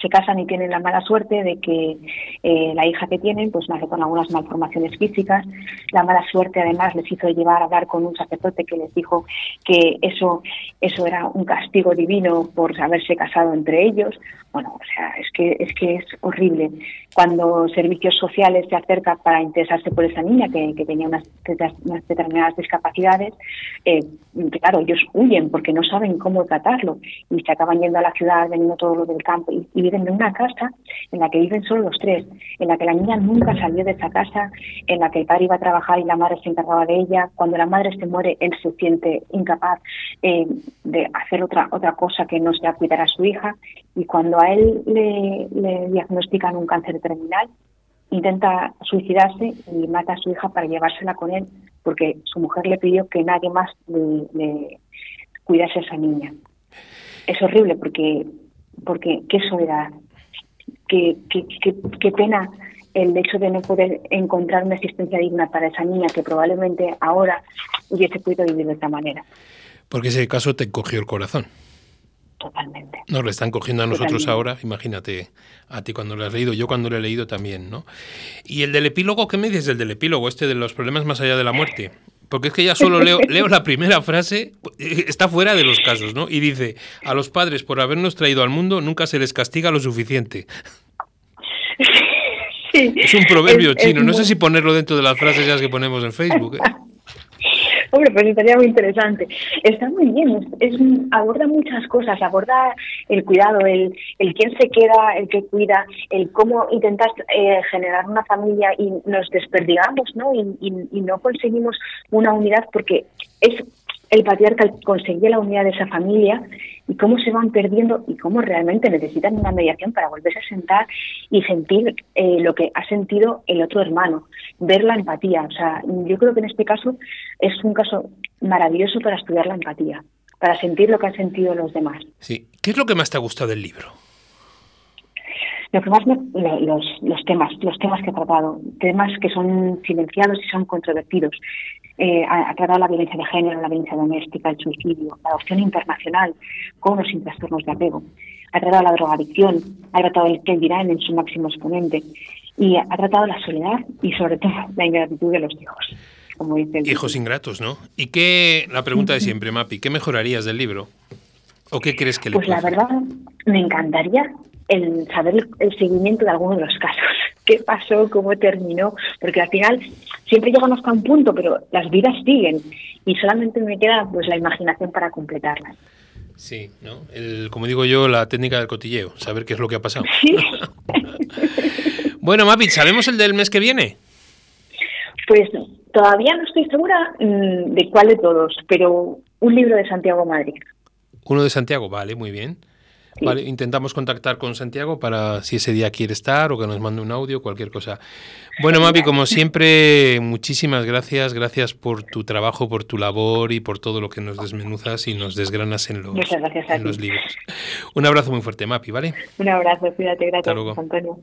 se casan y tienen la mala suerte de que eh, la hija que tienen pues nace con algunas malformaciones físicas. La mala suerte además les hizo llevar a hablar con un sacerdote que les dijo que eso, eso era un castigo divino por haberse casado entre ellos. Bueno, o sea, es que es que es horrible. Cuando servicios sociales se acercan para interesarse por esa niña que, que tenía unas, unas, determinadas discapacidades, eh, claro, ellos huyen porque no saben cómo tratarlo y se acaban yendo a la ciudad, veniendo todo lo del campo y, y viven en una casa en la que viven solo los tres, en la que la niña nunca salió de esa casa, en la que el padre iba a trabajar y la madre se encargaba de ella. Cuando la madre se muere, él se siente incapaz eh, de hacer otra, otra cosa que no sea cuidar a su hija. Y cuando a él le, diagnostican un cáncer terminal, intenta suicidarse y mata a su hija para llevársela con él porque su mujer le pidió que nadie más le, le cuidase a esa niña. Es horrible porque porque qué soledad, qué, qué, qué, pena el hecho de no poder encontrar una existencia digna para esa niña que probablemente ahora hubiese podido vivir de esta manera. Porque ese caso te cogió el corazón. Totalmente. Nos lo están cogiendo a nosotros ahora, imagínate a ti cuando lo has leído, yo cuando lo he leído también, ¿no? Y el del epílogo, ¿qué me dices del del epílogo, este de los problemas más allá de la muerte? Porque es que ya solo leo, leo la primera frase, está fuera de los casos, ¿no? Y dice, a los padres por habernos traído al mundo nunca se les castiga lo suficiente. es un proverbio chino, no sé si ponerlo dentro de las frases ya que ponemos en Facebook. ¿eh? Hombre, pues estaría muy interesante. Está muy bien, es, aborda muchas cosas, aborda el cuidado, el, el quién se queda, el que cuida, el cómo intentas eh, generar una familia y nos desperdigamos, ¿no? Y, y, no conseguimos una unidad porque es el patriarca conseguía la unidad de esa familia y cómo se van perdiendo y cómo realmente necesitan una mediación para volverse a sentar y sentir eh, lo que ha sentido el otro hermano, ver la empatía. O sea, yo creo que en este caso es un caso maravilloso para estudiar la empatía, para sentir lo que han sentido los demás. Sí. ¿Qué es lo que más te ha gustado del libro? Lo que más me, los, los temas, los temas que ha tratado, temas que son silenciados y son controvertidos. Eh, ha, tratado la violencia de género, la violencia doméstica, el suicidio, la adopción internacional, con los trastornos de apego. Ha tratado la drogadicción, ha tratado el que dirán en su máximo exponente y ha tratado la soledad y sobre todo la ingratitud de los hijos. Como dice hijos ingratos, ¿no? ¿Y qué, la pregunta de siempre, Mapi, qué mejorarías del libro? ¿O qué crees que le Pues la verdad, me encantaría el saber el, seguimiento de algunos de los casos. ¿Qué pasó? ¿Cómo terminó? Porque al final siempre llegamos a un punto, pero las vidas siguen y solamente me queda pues la imaginación para completarlas. Sí, ¿no? El, como digo yo, la técnica del cotilleo, saber qué es lo que ha pasado. bueno, Mapit, ¿sabemos el del mes que viene? Pues todavía no estoy segura mm, de cuál de todos, pero un libro de Santiago Madrid. Uno de Santiago, vale, muy bien. Vale, intentamos contactar con Santiago para si ese día quiere estar o que nos mande un audio, cualquier cosa. Bueno, Mapi, como siempre, muchísimas gracias. Gracias por tu trabajo, por tu labor y por todo lo que nos desmenuzas y nos desgranas en los, en los libros. Un abrazo muy fuerte, Mapi, ¿vale? Un abrazo, cuídate, gracias, Antonio.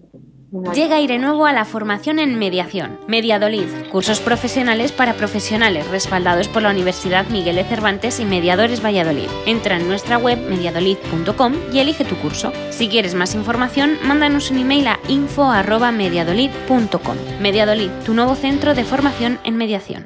Llega Aire Nuevo a la formación en mediación. Mediadolid, cursos profesionales para profesionales respaldados por la Universidad Miguel de Cervantes y Mediadores Valladolid. Entra en nuestra web mediadolid.com y elige tu curso. Si quieres más información, mándanos un email a info@mediadolid.com. Mediadolid, tu nuevo centro de formación en mediación.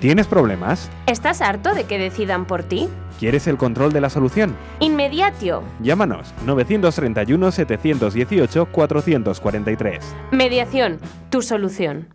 ¿Tienes problemas? ¿Estás harto de que decidan por ti? ¿Quieres el control de la solución? Inmediatio. Llámanos 931 718 443. Mediación, tu solución.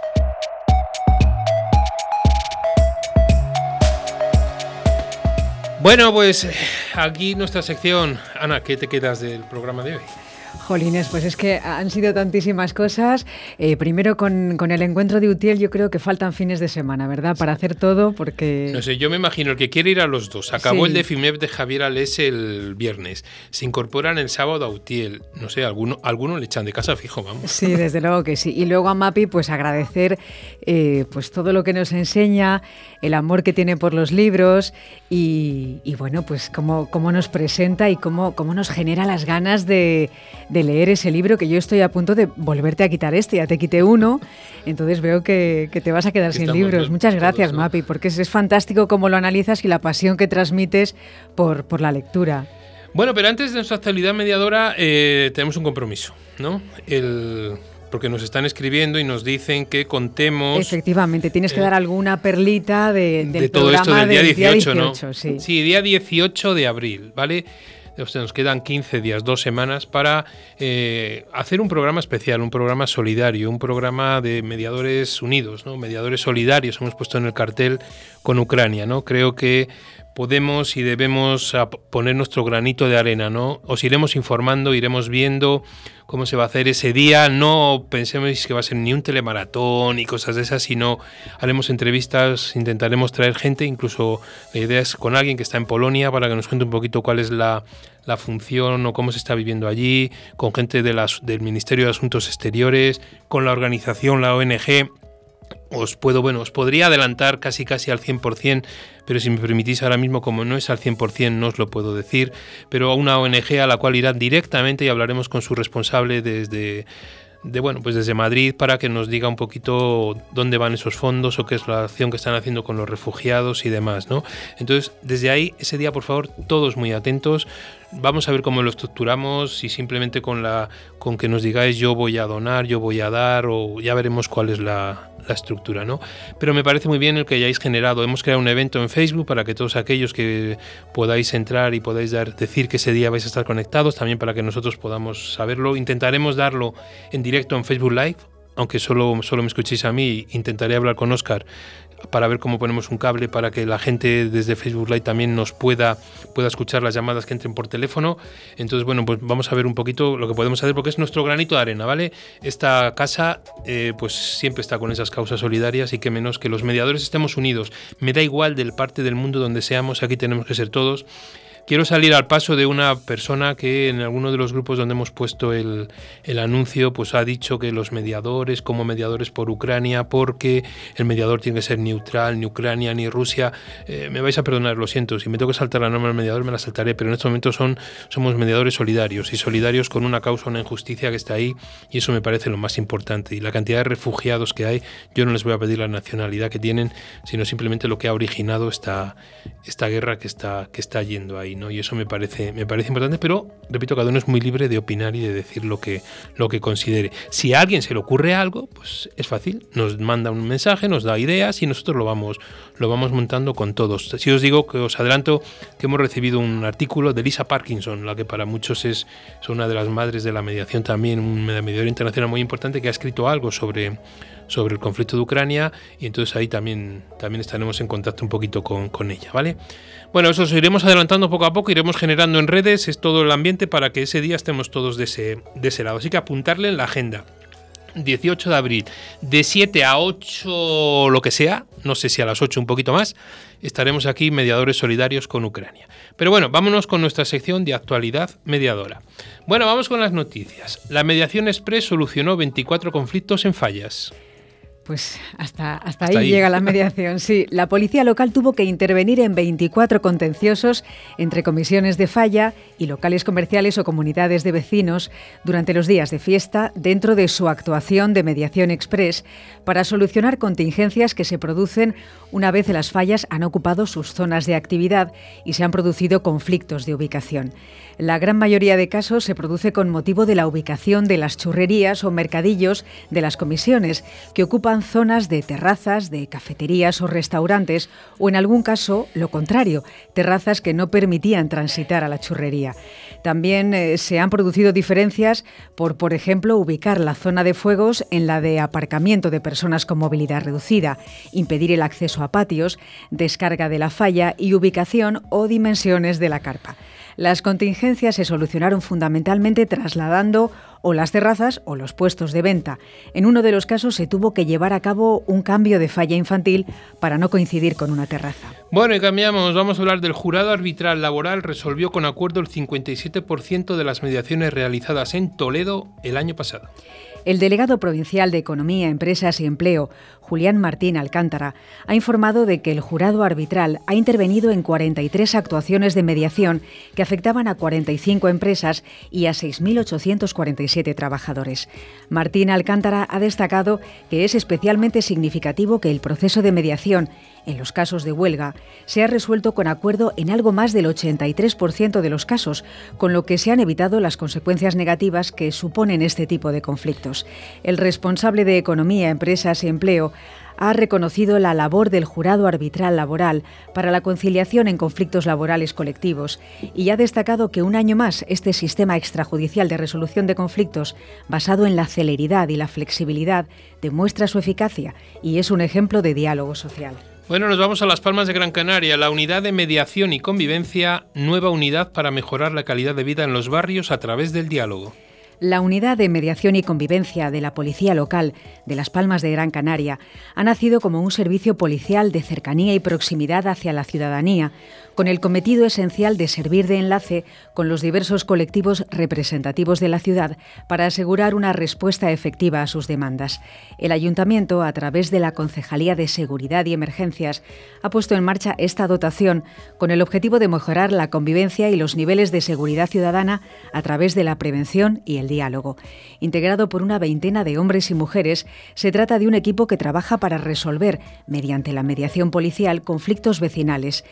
Bueno, pues aquí nuestra sección. Ana, ¿qué te quedas del programa de hoy? Jolines, pues es que han sido tantísimas cosas. Eh, primero con, el encuentro de Utiel yo creo que faltan fines de semana, ¿verdad? Para hacer todo porque... No sé, yo me imagino el que quiere ir a los dos. Acabó el de FIMEP de Javier Alés el viernes. Se incorporan el sábado a Utiel. No sé, alguno, alguno le echan de casa fijo, vamos. Sí, desde luego que sí. Y luego a Mapi, pues agradecer eh, pues todo lo que nos enseña, el amor que tiene por los libros y, bueno, pues cómo, cómo nos presenta y cómo, cómo nos genera las ganas de de leer ese libro que yo estoy a punto de volverte a quitar este, ya te quité uno, entonces veo que, te vas a quedar sin libros. Muchas gracias, Mapi, porque es, fantástico cómo lo analizas y la pasión que transmites por, por la lectura. Bueno, pero antes de nuestra actualidad mediadora eh, tenemos un compromiso, ¿no? El, porque nos están escribiendo y nos dicen que contemos. Efectivamente, tienes que dar alguna perlita de, del de todo esto del día 18, ¿no? Sí. sí, día 18 de abril, ¿vale? Nos quedan 15 días, dos semanas para eh, hacer un programa especial, un programa solidario, un programa de mediadores unidos, ¿no? mediadores solidarios, hemos puesto en el cartel con Ucrania. ¿no? Creo que podemos y debemos poner nuestro granito de arena, ¿no? Os iremos informando, iremos viendo cómo se va a hacer ese día. No pensemos que va a ser ni un telemaratón y cosas de esas, sino haremos entrevistas, intentaremos traer gente, incluso la idea es con alguien que está en Polonia para que nos cuente un poquito cuál es la, la función o cómo se está viviendo allí, con gente del Ministerio de Asuntos Exteriores, con la organización, la ONG os puedo, bueno, os podría adelantar casi casi al 100%, pero si me permitís ahora mismo, como no es al 100%, no os lo puedo decir, pero a una ONG a la cual irán directamente y hablaremos con su responsable desde de bueno, pues desde Madrid para que nos diga un poquito dónde van esos fondos o qué es la acción que están haciendo con los refugiados y demás, ¿no? Entonces, desde ahí, ese día, por favor, todos muy atentos. Vamos a ver cómo lo estructuramos y simplemente con la con que nos digáis yo voy a donar, yo voy a dar o ya veremos cuál es la, la estructura, ¿no? Pero me parece muy bien el que hayáis generado. Hemos creado un evento en Facebook para que todos aquellos que podáis entrar y podáis dar, decir que ese día vais a estar conectados, también para que nosotros podamos saberlo. Intentaremos darlo en directo en Facebook Live, aunque solo, solo me escuchéis a mí, intentaré hablar con Oscar para ver cómo ponemos un cable para que la gente desde Facebook Live también nos pueda, pueda escuchar las llamadas que entren por teléfono. Entonces, bueno, pues vamos a ver un poquito lo que podemos hacer porque es nuestro granito de arena, ¿vale? Esta casa eh, pues siempre está con esas causas solidarias y que menos que los mediadores estemos unidos. Me da igual del parte del mundo donde seamos, aquí tenemos que ser todos Quiero salir al paso de una persona que en alguno de los grupos donde hemos puesto el, anuncio, pues ha dicho que los mediadores, como mediadores por Ucrania, porque el mediador tiene que ser neutral, ni Ucrania ni Rusia. Eh, me vais a perdonar, lo siento, si me tengo que saltar la norma del mediador me la saltaré, pero en este momento son, somos mediadores solidarios y solidarios con una causa, una injusticia que está ahí y eso me parece lo más importante. Y la cantidad de refugiados que hay, yo no les voy a pedir la nacionalidad que tienen, sino simplemente lo que ha originado esta, esta guerra que está, que está yendo ahí. ¿No? Y eso me parece, me parece importante, pero repito, cada uno es muy libre de opinar y de decir lo que, lo que considere. Si a alguien se le ocurre algo, pues es fácil, nos manda un mensaje, nos da ideas y nosotros lo vamos, lo vamos montando con todos. Si os digo que os adelanto que hemos recibido un artículo de Lisa Parkinson, la que para muchos es, es una de las madres de la mediación también, una mediadora internacional muy importante que ha escrito algo sobre sobre el conflicto de Ucrania y entonces ahí también, también estaremos en contacto un poquito con, con ella, ¿vale? Bueno, eso os iremos adelantando poco a poco, iremos generando en redes, es todo el ambiente para que ese día estemos todos de ese, de ese lado. Así que apuntarle en la agenda. 18 de abril, de 7 a 8, lo que sea, no sé si a las 8 un poquito más, estaremos aquí mediadores solidarios con Ucrania. Pero bueno, vámonos con nuestra sección de actualidad mediadora. Bueno, vamos con las noticias. La mediación express solucionó 24 conflictos en fallas. Pues hasta, hasta, ahí, llega la mediación, sí. La policía local tuvo que intervenir en 24 contenciosos entre comisiones de falla y locales comerciales o comunidades de vecinos durante los días de fiesta dentro de su actuación de mediación express para solucionar contingencias que se producen una vez las fallas han ocupado sus zonas de actividad y se han producido conflictos de ubicación. La gran mayoría de casos se produce con motivo de la ubicación de las churrerías o mercadillos de las comisiones, que ocupan zonas de terrazas, de cafeterías o restaurantes, o en algún caso, lo contrario, terrazas que no permitían transitar a la churrería. También eh, se han producido diferencias por, por ejemplo, ubicar la zona de fuegos en la de aparcamiento de personas con movilidad reducida, impedir el acceso a patios, descarga de la falla y ubicación o dimensiones de la carpa. Las contingencias se solucionaron fundamentalmente trasladando o las terrazas o los puestos de venta. En uno de los casos se tuvo que llevar a cabo un cambio de falla infantil para no coincidir con una terraza. Bueno, y cambiamos, vamos a hablar del jurado arbitral laboral. Resolvió con acuerdo el 57% de las mediaciones realizadas en Toledo el año pasado. El delegado provincial de Economía, Empresas y Empleo, Julián Martín Alcántara, ha informado de que el jurado arbitral ha intervenido en 43 actuaciones de mediación que afectaban a 45 empresas y a 6.847 trabajadores. Martín Alcántara ha destacado que es especialmente significativo que el proceso de mediación en los casos de huelga, se ha resuelto con acuerdo en algo más del 83% de los casos, con lo que se han evitado las consecuencias negativas que suponen este tipo de conflictos. El responsable de Economía, Empresas y Empleo ha reconocido la labor del jurado arbitral laboral para la conciliación en conflictos laborales colectivos y ha destacado que un año más este sistema extrajudicial de resolución de conflictos, basado en la celeridad y la flexibilidad, demuestra su eficacia y es un ejemplo de diálogo social. Bueno, nos vamos a Las Palmas de Gran Canaria, la unidad de mediación y convivencia, nueva unidad para mejorar la calidad de vida en los barrios a través del diálogo. La Unidad de Mediación y Convivencia de la Policía Local de Las Palmas de Gran Canaria ha nacido como un servicio policial de cercanía y proximidad hacia la ciudadanía, con el cometido esencial de servir de enlace con los diversos colectivos representativos de la ciudad para asegurar una respuesta efectiva a sus demandas. El Ayuntamiento, a través de la Concejalía de Seguridad y Emergencias, ha puesto en marcha esta dotación con el objetivo de mejorar la convivencia y los niveles de seguridad ciudadana a través de la prevención y el diálogo. Integrado por una veintena de hombres y mujeres, se trata de un equipo que trabaja para resolver, mediante la mediación policial, conflictos vecinales,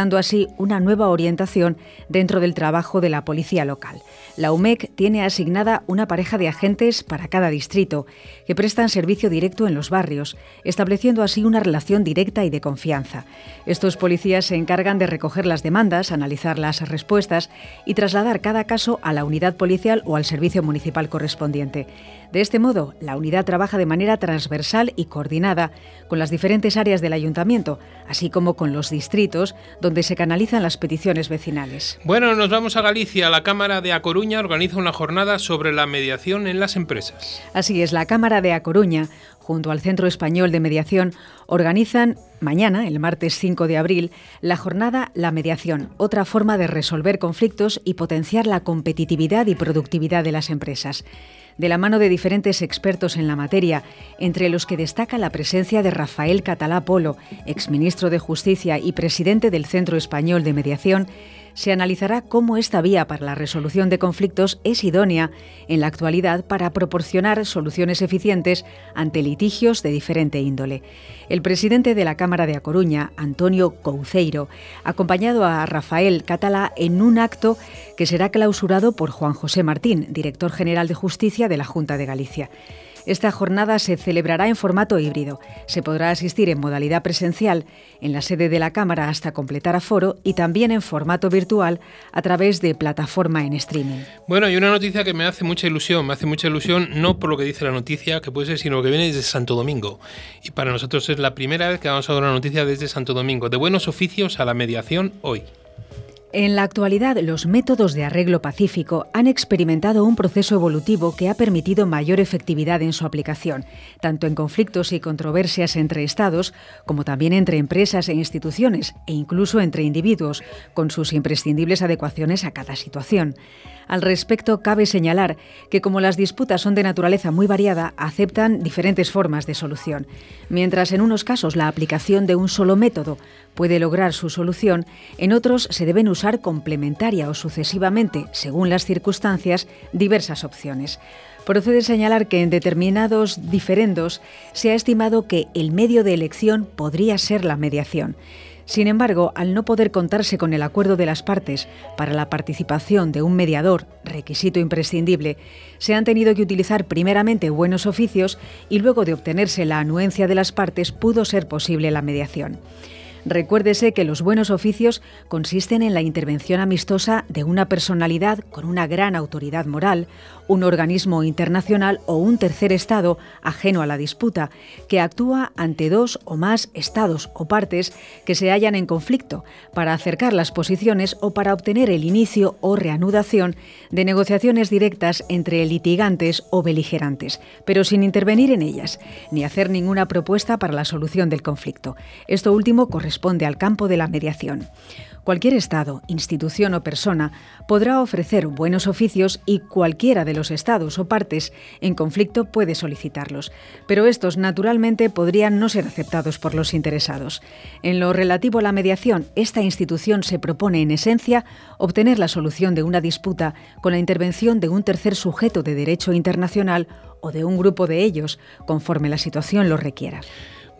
instaurando así una nueva orientación dentro del trabajo de la policía local. La UMEC tiene asignada una pareja de agentes para cada distrito, que prestan servicio directo en los barrios, estableciendo así una relación directa y de confianza. Estos policías se encargan de recoger las demandas, analizar las respuestas y trasladar cada caso a la unidad policial o al servicio municipal correspondiente. De este modo, la unidad trabaja de manera transversal y coordinada con las diferentes áreas del ayuntamiento, así como con los distritos donde se canalizan las peticiones vecinales. Bueno, nos vamos a Galicia. La Cámara de A Coruña organiza una jornada sobre la mediación en las empresas. Así es, la Cámara de A Coruña junto al Centro Español de Mediación, organizan mañana, el martes 5 de abril, la jornada La Mediación, otra forma de resolver conflictos y potenciar la competitividad y productividad de las empresas. de la mano de diferentes expertos en la materia, entre los que destaca la presencia de Rafael Catalá Polo, exministro de Justicia y presidente del Centro Español de Mediación, se analizará cómo esta vía para la resolución de conflictos es idónea en la actualidad para proporcionar soluciones eficientes ante litigios de diferente índole. El presidente de la Cámara de A Coruña, Antonio Couceiro, acompañado a Rafael Catalá en un acto que será clausurado por Juan José Martín, director general de Justicia de la Junta de Galicia. Esta jornada se celebrará en formato híbrido. Se podrá asistir en modalidad presencial en la sede de la Cámara hasta completar aforo y también en formato virtual a través de plataforma en streaming. Bueno, hay una noticia que me hace mucha ilusión. Me hace mucha ilusión no por lo que dice la noticia, que puede ser, sino que viene desde Santo Domingo. Y para nosotros es la primera vez que vamos a dar una noticia desde Santo Domingo. De buenos oficios a la mediación hoy. En la actualidad, los métodos de arreglo pacífico han experimentado un proceso evolutivo que ha permitido mayor efectividad en su aplicación, tanto en conflictos y controversias entre Estados, como también entre empresas e instituciones, e incluso entre individuos, con sus imprescindibles adecuaciones a cada situación. Al respecto, cabe señalar que como las disputas son de naturaleza muy variada, aceptan diferentes formas de solución. Mientras en unos casos la aplicación de un solo método puede lograr su solución, en otros se deben usar complementaria o sucesivamente, según las circunstancias, diversas opciones. Procede señalar que en determinados diferendos se ha estimado que el medio de elección podría ser la mediación. Sin embargo, al no poder contarse con el acuerdo de las partes para la participación de un mediador, requisito imprescindible, se han tenido que utilizar primeramente buenos oficios y luego de obtenerse la anuencia de las partes pudo ser posible la mediación. Recuérdese que los buenos oficios consisten en la intervención amistosa de una personalidad con una gran autoridad moral, un organismo internacional o un tercer Estado ajeno a la disputa, que actúa ante dos o más Estados o partes que se hallan en conflicto, para acercar las posiciones o para obtener el inicio o reanudación de negociaciones directas entre litigantes o beligerantes, pero sin intervenir en ellas, ni hacer ninguna propuesta para la solución del conflicto. Esto último corresponde al campo de la mediación. Cualquier Estado, institución o persona podrá ofrecer buenos oficios y cualquiera de los Estados o partes en conflicto puede solicitarlos, pero estos naturalmente podrían no ser aceptados por los interesados. En lo relativo a la mediación, esta institución se propone en esencia obtener la solución de una disputa con la intervención de un tercer sujeto de derecho internacional o de un grupo de ellos, conforme la situación lo requiera.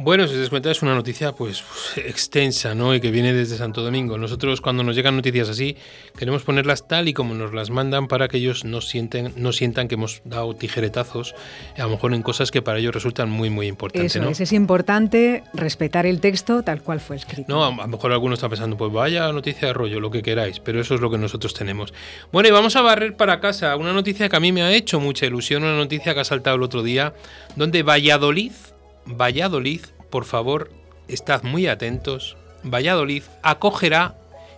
Bueno, si os das cuenta, es una noticia pues, extensa, ¿no? Y que viene desde Santo Domingo. Nosotros, cuando nos llegan noticias así, queremos ponerlas tal y como nos las mandan para que ellos no sienten, no sientan que hemos dado tijeretazos, a lo mejor en cosas que para ellos resultan muy, muy importantes. Eso ¿no? es, es importante respetar el texto tal cual fue escrito. No, a lo mejor alguno está pensando, pues vaya noticia de rollo, lo que queráis, pero eso es lo que nosotros tenemos. Bueno, y vamos a barrer para casa una noticia que a mí me ha hecho mucha ilusión, una noticia que ha saltado el otro día, donde Valladolid, Valladolid, por favor, estad muy atentos, Valladolid acogerá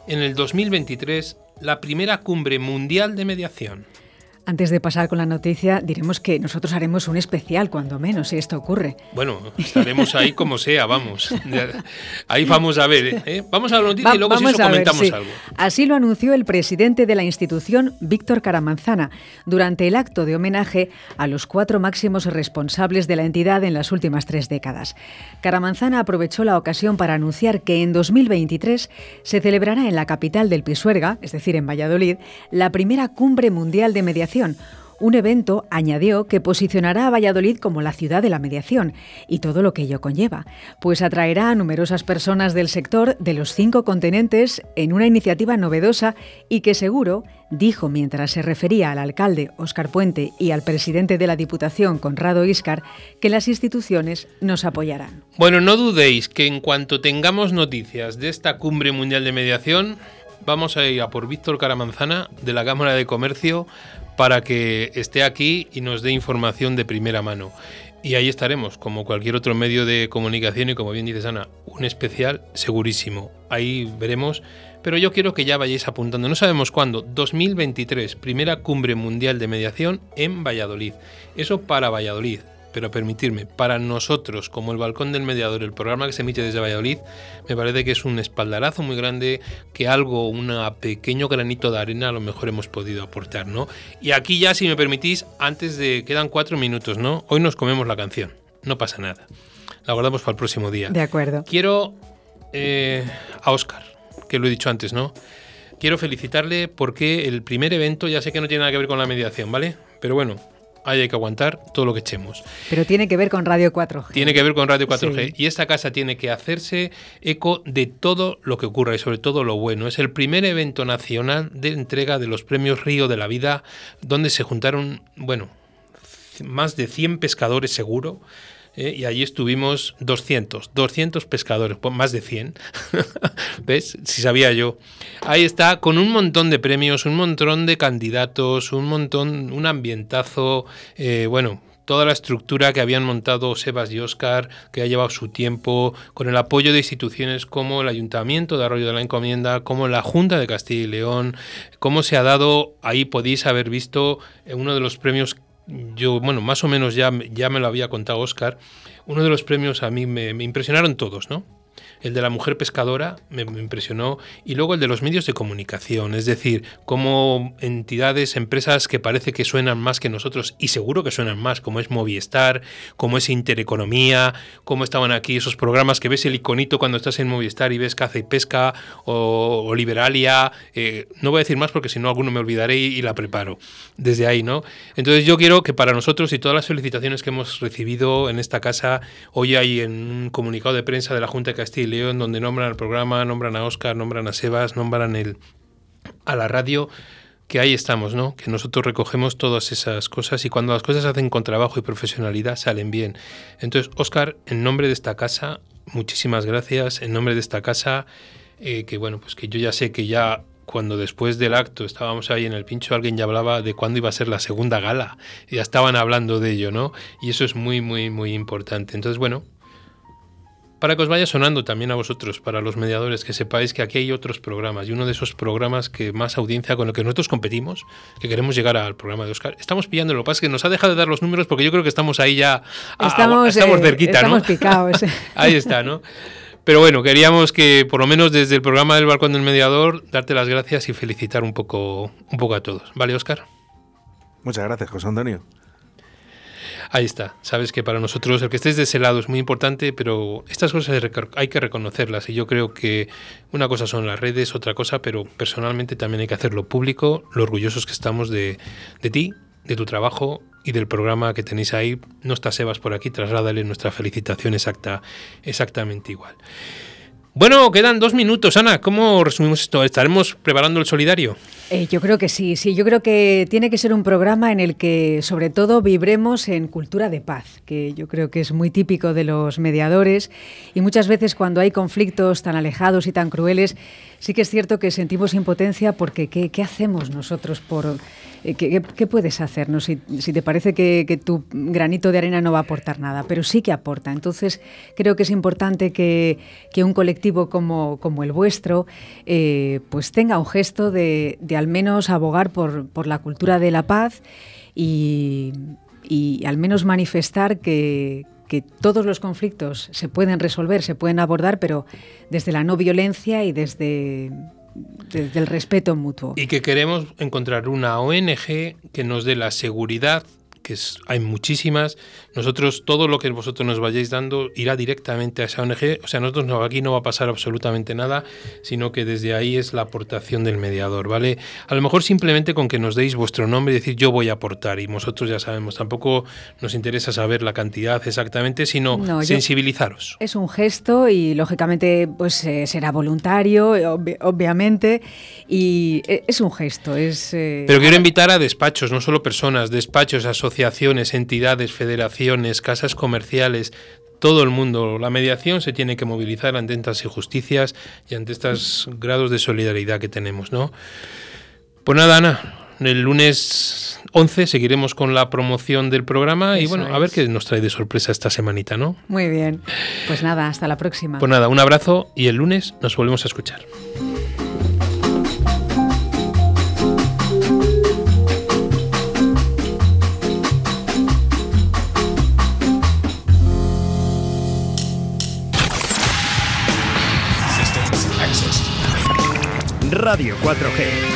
en el 2023 la primera cumbre mundial de mediación. Antes de pasar con la noticia, diremos que nosotros haremos un especial, cuando menos, si esto ocurre. Bueno, estaremos ahí como sea, vamos. Ahí vamos a ver. ¿eh? Vamos a la noticia Va- y luego si eso a ver, comentamos sí. algo. Así lo anunció el presidente de la institución, Víctor Caramanzana, durante el acto de homenaje a los cuatro máximos responsables de la entidad en las últimas tres décadas. Caramanzana aprovechó la ocasión para anunciar que en 2023 se celebrará en la capital del Pisuerga, es decir, en Valladolid, la primera cumbre mundial de mediación. Un evento, añadió, que posicionará a Valladolid como la ciudad de la mediación y todo lo que ello conlleva, pues atraerá a numerosas personas del sector de los cinco continentes en una iniciativa novedosa y que seguro, dijo mientras se refería al alcalde Óscar Puente y al presidente de la Diputación Conrado Iscar, que las instituciones nos apoyarán. Bueno, no dudéis que en cuanto tengamos noticias de esta cumbre mundial de mediación, vamos a ir a por Víctor Caramanzana de la Cámara de Comercio para que esté aquí y nos dé información de primera mano. Y ahí estaremos, como cualquier otro medio de comunicación y como bien dices Ana, un especial segurísimo. Ahí veremos, pero yo quiero que ya vayáis apuntando, no sabemos cuándo, 2023, primera cumbre mundial de mediación en Valladolid. Eso para Valladolid. Pero permitirme, para nosotros, como el Balcón del Mediador, el programa que se emite desde Valladolid, me parece que es un espaldarazo muy grande, que algo, un pequeño granito de arena a lo mejor hemos podido aportar, ¿no? Y aquí ya, si me permitís, antes de... quedan cuatro minutos, ¿no? Hoy nos comemos la canción, no pasa nada. La guardamos para el próximo día. De acuerdo. Quiero eh, a Oscar, que lo he dicho antes, ¿no? Quiero felicitarle porque el primer evento, ya sé que no tiene nada que ver con la mediación, ¿vale? Pero bueno, hay que aguantar todo lo que echemos. Pero tiene que ver con Radio 4G. Tiene que ver con Radio 4G. Y esta casa tiene que hacerse eco de todo lo que ocurra y sobre todo lo bueno. Es el primer evento nacional de entrega de los premios Río de la Vida, donde se juntaron, bueno, más de 100 pescadores seguro ¿eh? y allí estuvimos 200, 200 pescadores, pues más de 100. ¿Ves? Si sabía yo. Ahí está, con un montón de premios, un montón de candidatos, un montón, un ambientazo, eh, bueno, toda la estructura que habían montado Sebas y Oscar, que ha llevado su tiempo, con el apoyo de instituciones como el Ayuntamiento de Arroyo de la Encomienda, como la Junta de Castilla y León, cómo se ha dado, ahí podéis haber visto eh, uno de los premios yo, bueno, más o menos ya, ya me lo había contado Oscar, uno de los premios a mí me, me impresionaron todos, ¿no? El de la mujer pescadora me, impresionó y luego el de los medios de comunicación, es decir, como entidades, empresas que parece que suenan más que nosotros y seguro que suenan más, como es Movistar, como es Intereconomía, como estaban aquí esos programas que ves el iconito cuando estás en Movistar y ves caza y pesca o, Liberalia, eh, no voy a decir más porque si no alguno me olvidaré y, y la preparo desde ahí, ¿no? Entonces yo quiero que para nosotros y todas las felicitaciones que hemos recibido en esta casa, hoy hay en un comunicado de prensa de la Junta de Castilla León, donde nombran al programa, nombran a Oscar, nombran a Sebas, nombran el, a la radio, que ahí estamos, ¿no? Que nosotros recogemos todas esas cosas y cuando las cosas se hacen con trabajo y profesionalidad salen bien. Entonces, Oscar, en nombre de esta casa, muchísimas gracias. En nombre de esta casa, eh, que bueno, pues que yo ya sé que ya cuando después del acto estábamos ahí en el pincho, alguien ya hablaba de cuándo iba a ser la segunda gala. Ya estaban hablando de ello, ¿no? Y eso es muy, muy, muy importante. Entonces, bueno, para que os vaya sonando también a vosotros, para los mediadores, que sepáis que aquí hay otros programas y uno de esos programas que más audiencia con lo que nosotros competimos, que queremos llegar al programa de Oscar. Estamos pillando, lo que pasa es que nos ha dejado de dar los números porque yo creo que estamos ahí ya, estamos, estamos eh, cerquita, estamos picados. ahí está, ¿no? Pero bueno, queríamos que por lo menos desde el programa del Balcón del Mediador darte las gracias y felicitar un poco, un poco a todos. ¿Vale, Oscar? Muchas gracias, José Antonio. Ahí está. Sabes que para nosotros el que estés de ese lado es muy importante, pero estas cosas hay que reconocerlas. Y yo creo que una cosa son las redes, otra cosa, pero personalmente también hay que hacerlo público, lo orgullosos que estamos de, de ti, de tu trabajo y del programa que tenéis ahí. No está Sebas por aquí, trasládale nuestra felicitación exacta, exactamente igual. Bueno, quedan dos minutos. Ana, ¿cómo resumimos esto? ¿Estaremos preparando el solidario? Eh, yo creo que sí, sí. Yo creo que tiene que ser un programa en el que, sobre todo, vibremos en cultura de paz, que yo creo que es muy típico de los mediadores. Y muchas veces, cuando hay conflictos tan alejados y tan crueles, sí que es cierto que sentimos impotencia porque ¿qué, qué hacemos nosotros por eh, ¿qué, puedes hacernos si, si, te parece que, tu granito de arena no va a aportar nada? Pero sí que aporta. Entonces, creo que es importante que, un colectivo como, como el vuestro eh, pues tenga un gesto de, al menos abogar por, por, la cultura de la paz y, y al menos manifestar que, que todos los conflictos se pueden resolver, se pueden abordar, pero desde la no violencia y desde desde el respeto mutuo. Y que queremos encontrar una ONG que nos dé la seguridad que hay muchísimas. Nosotros, todo lo que vosotros nos vayáis dando irá directamente a esa ONG. O sea, nosotros no, aquí no va a pasar absolutamente nada, sino que desde ahí es la aportación del mediador, ¿vale? A lo mejor simplemente con que nos deis vuestro nombre y decir yo voy a aportar, y nosotros ya sabemos, tampoco nos interesa saber la cantidad exactamente, sino sensibilizaros. es un gesto y lógicamente pues eh, será voluntario, obviamente, y eh, es un gesto. Es, eh, Pero quiero invitar a despachos, no solo personas, despachos, asociaciones asociaciones, entidades, federaciones, casas comerciales, todo el mundo. La mediación se tiene que movilizar ante estas injusticias y ante estos grados de solidaridad que tenemos, ¿no? Pues nada, Ana, el lunes 11 seguiremos con la promoción del programa y bueno, a ver qué nos trae de sorpresa esta semanita, ¿no? Muy bien. Pues nada, hasta la próxima. Pues nada, un abrazo y el lunes nos volvemos a escuchar. Radio 4G.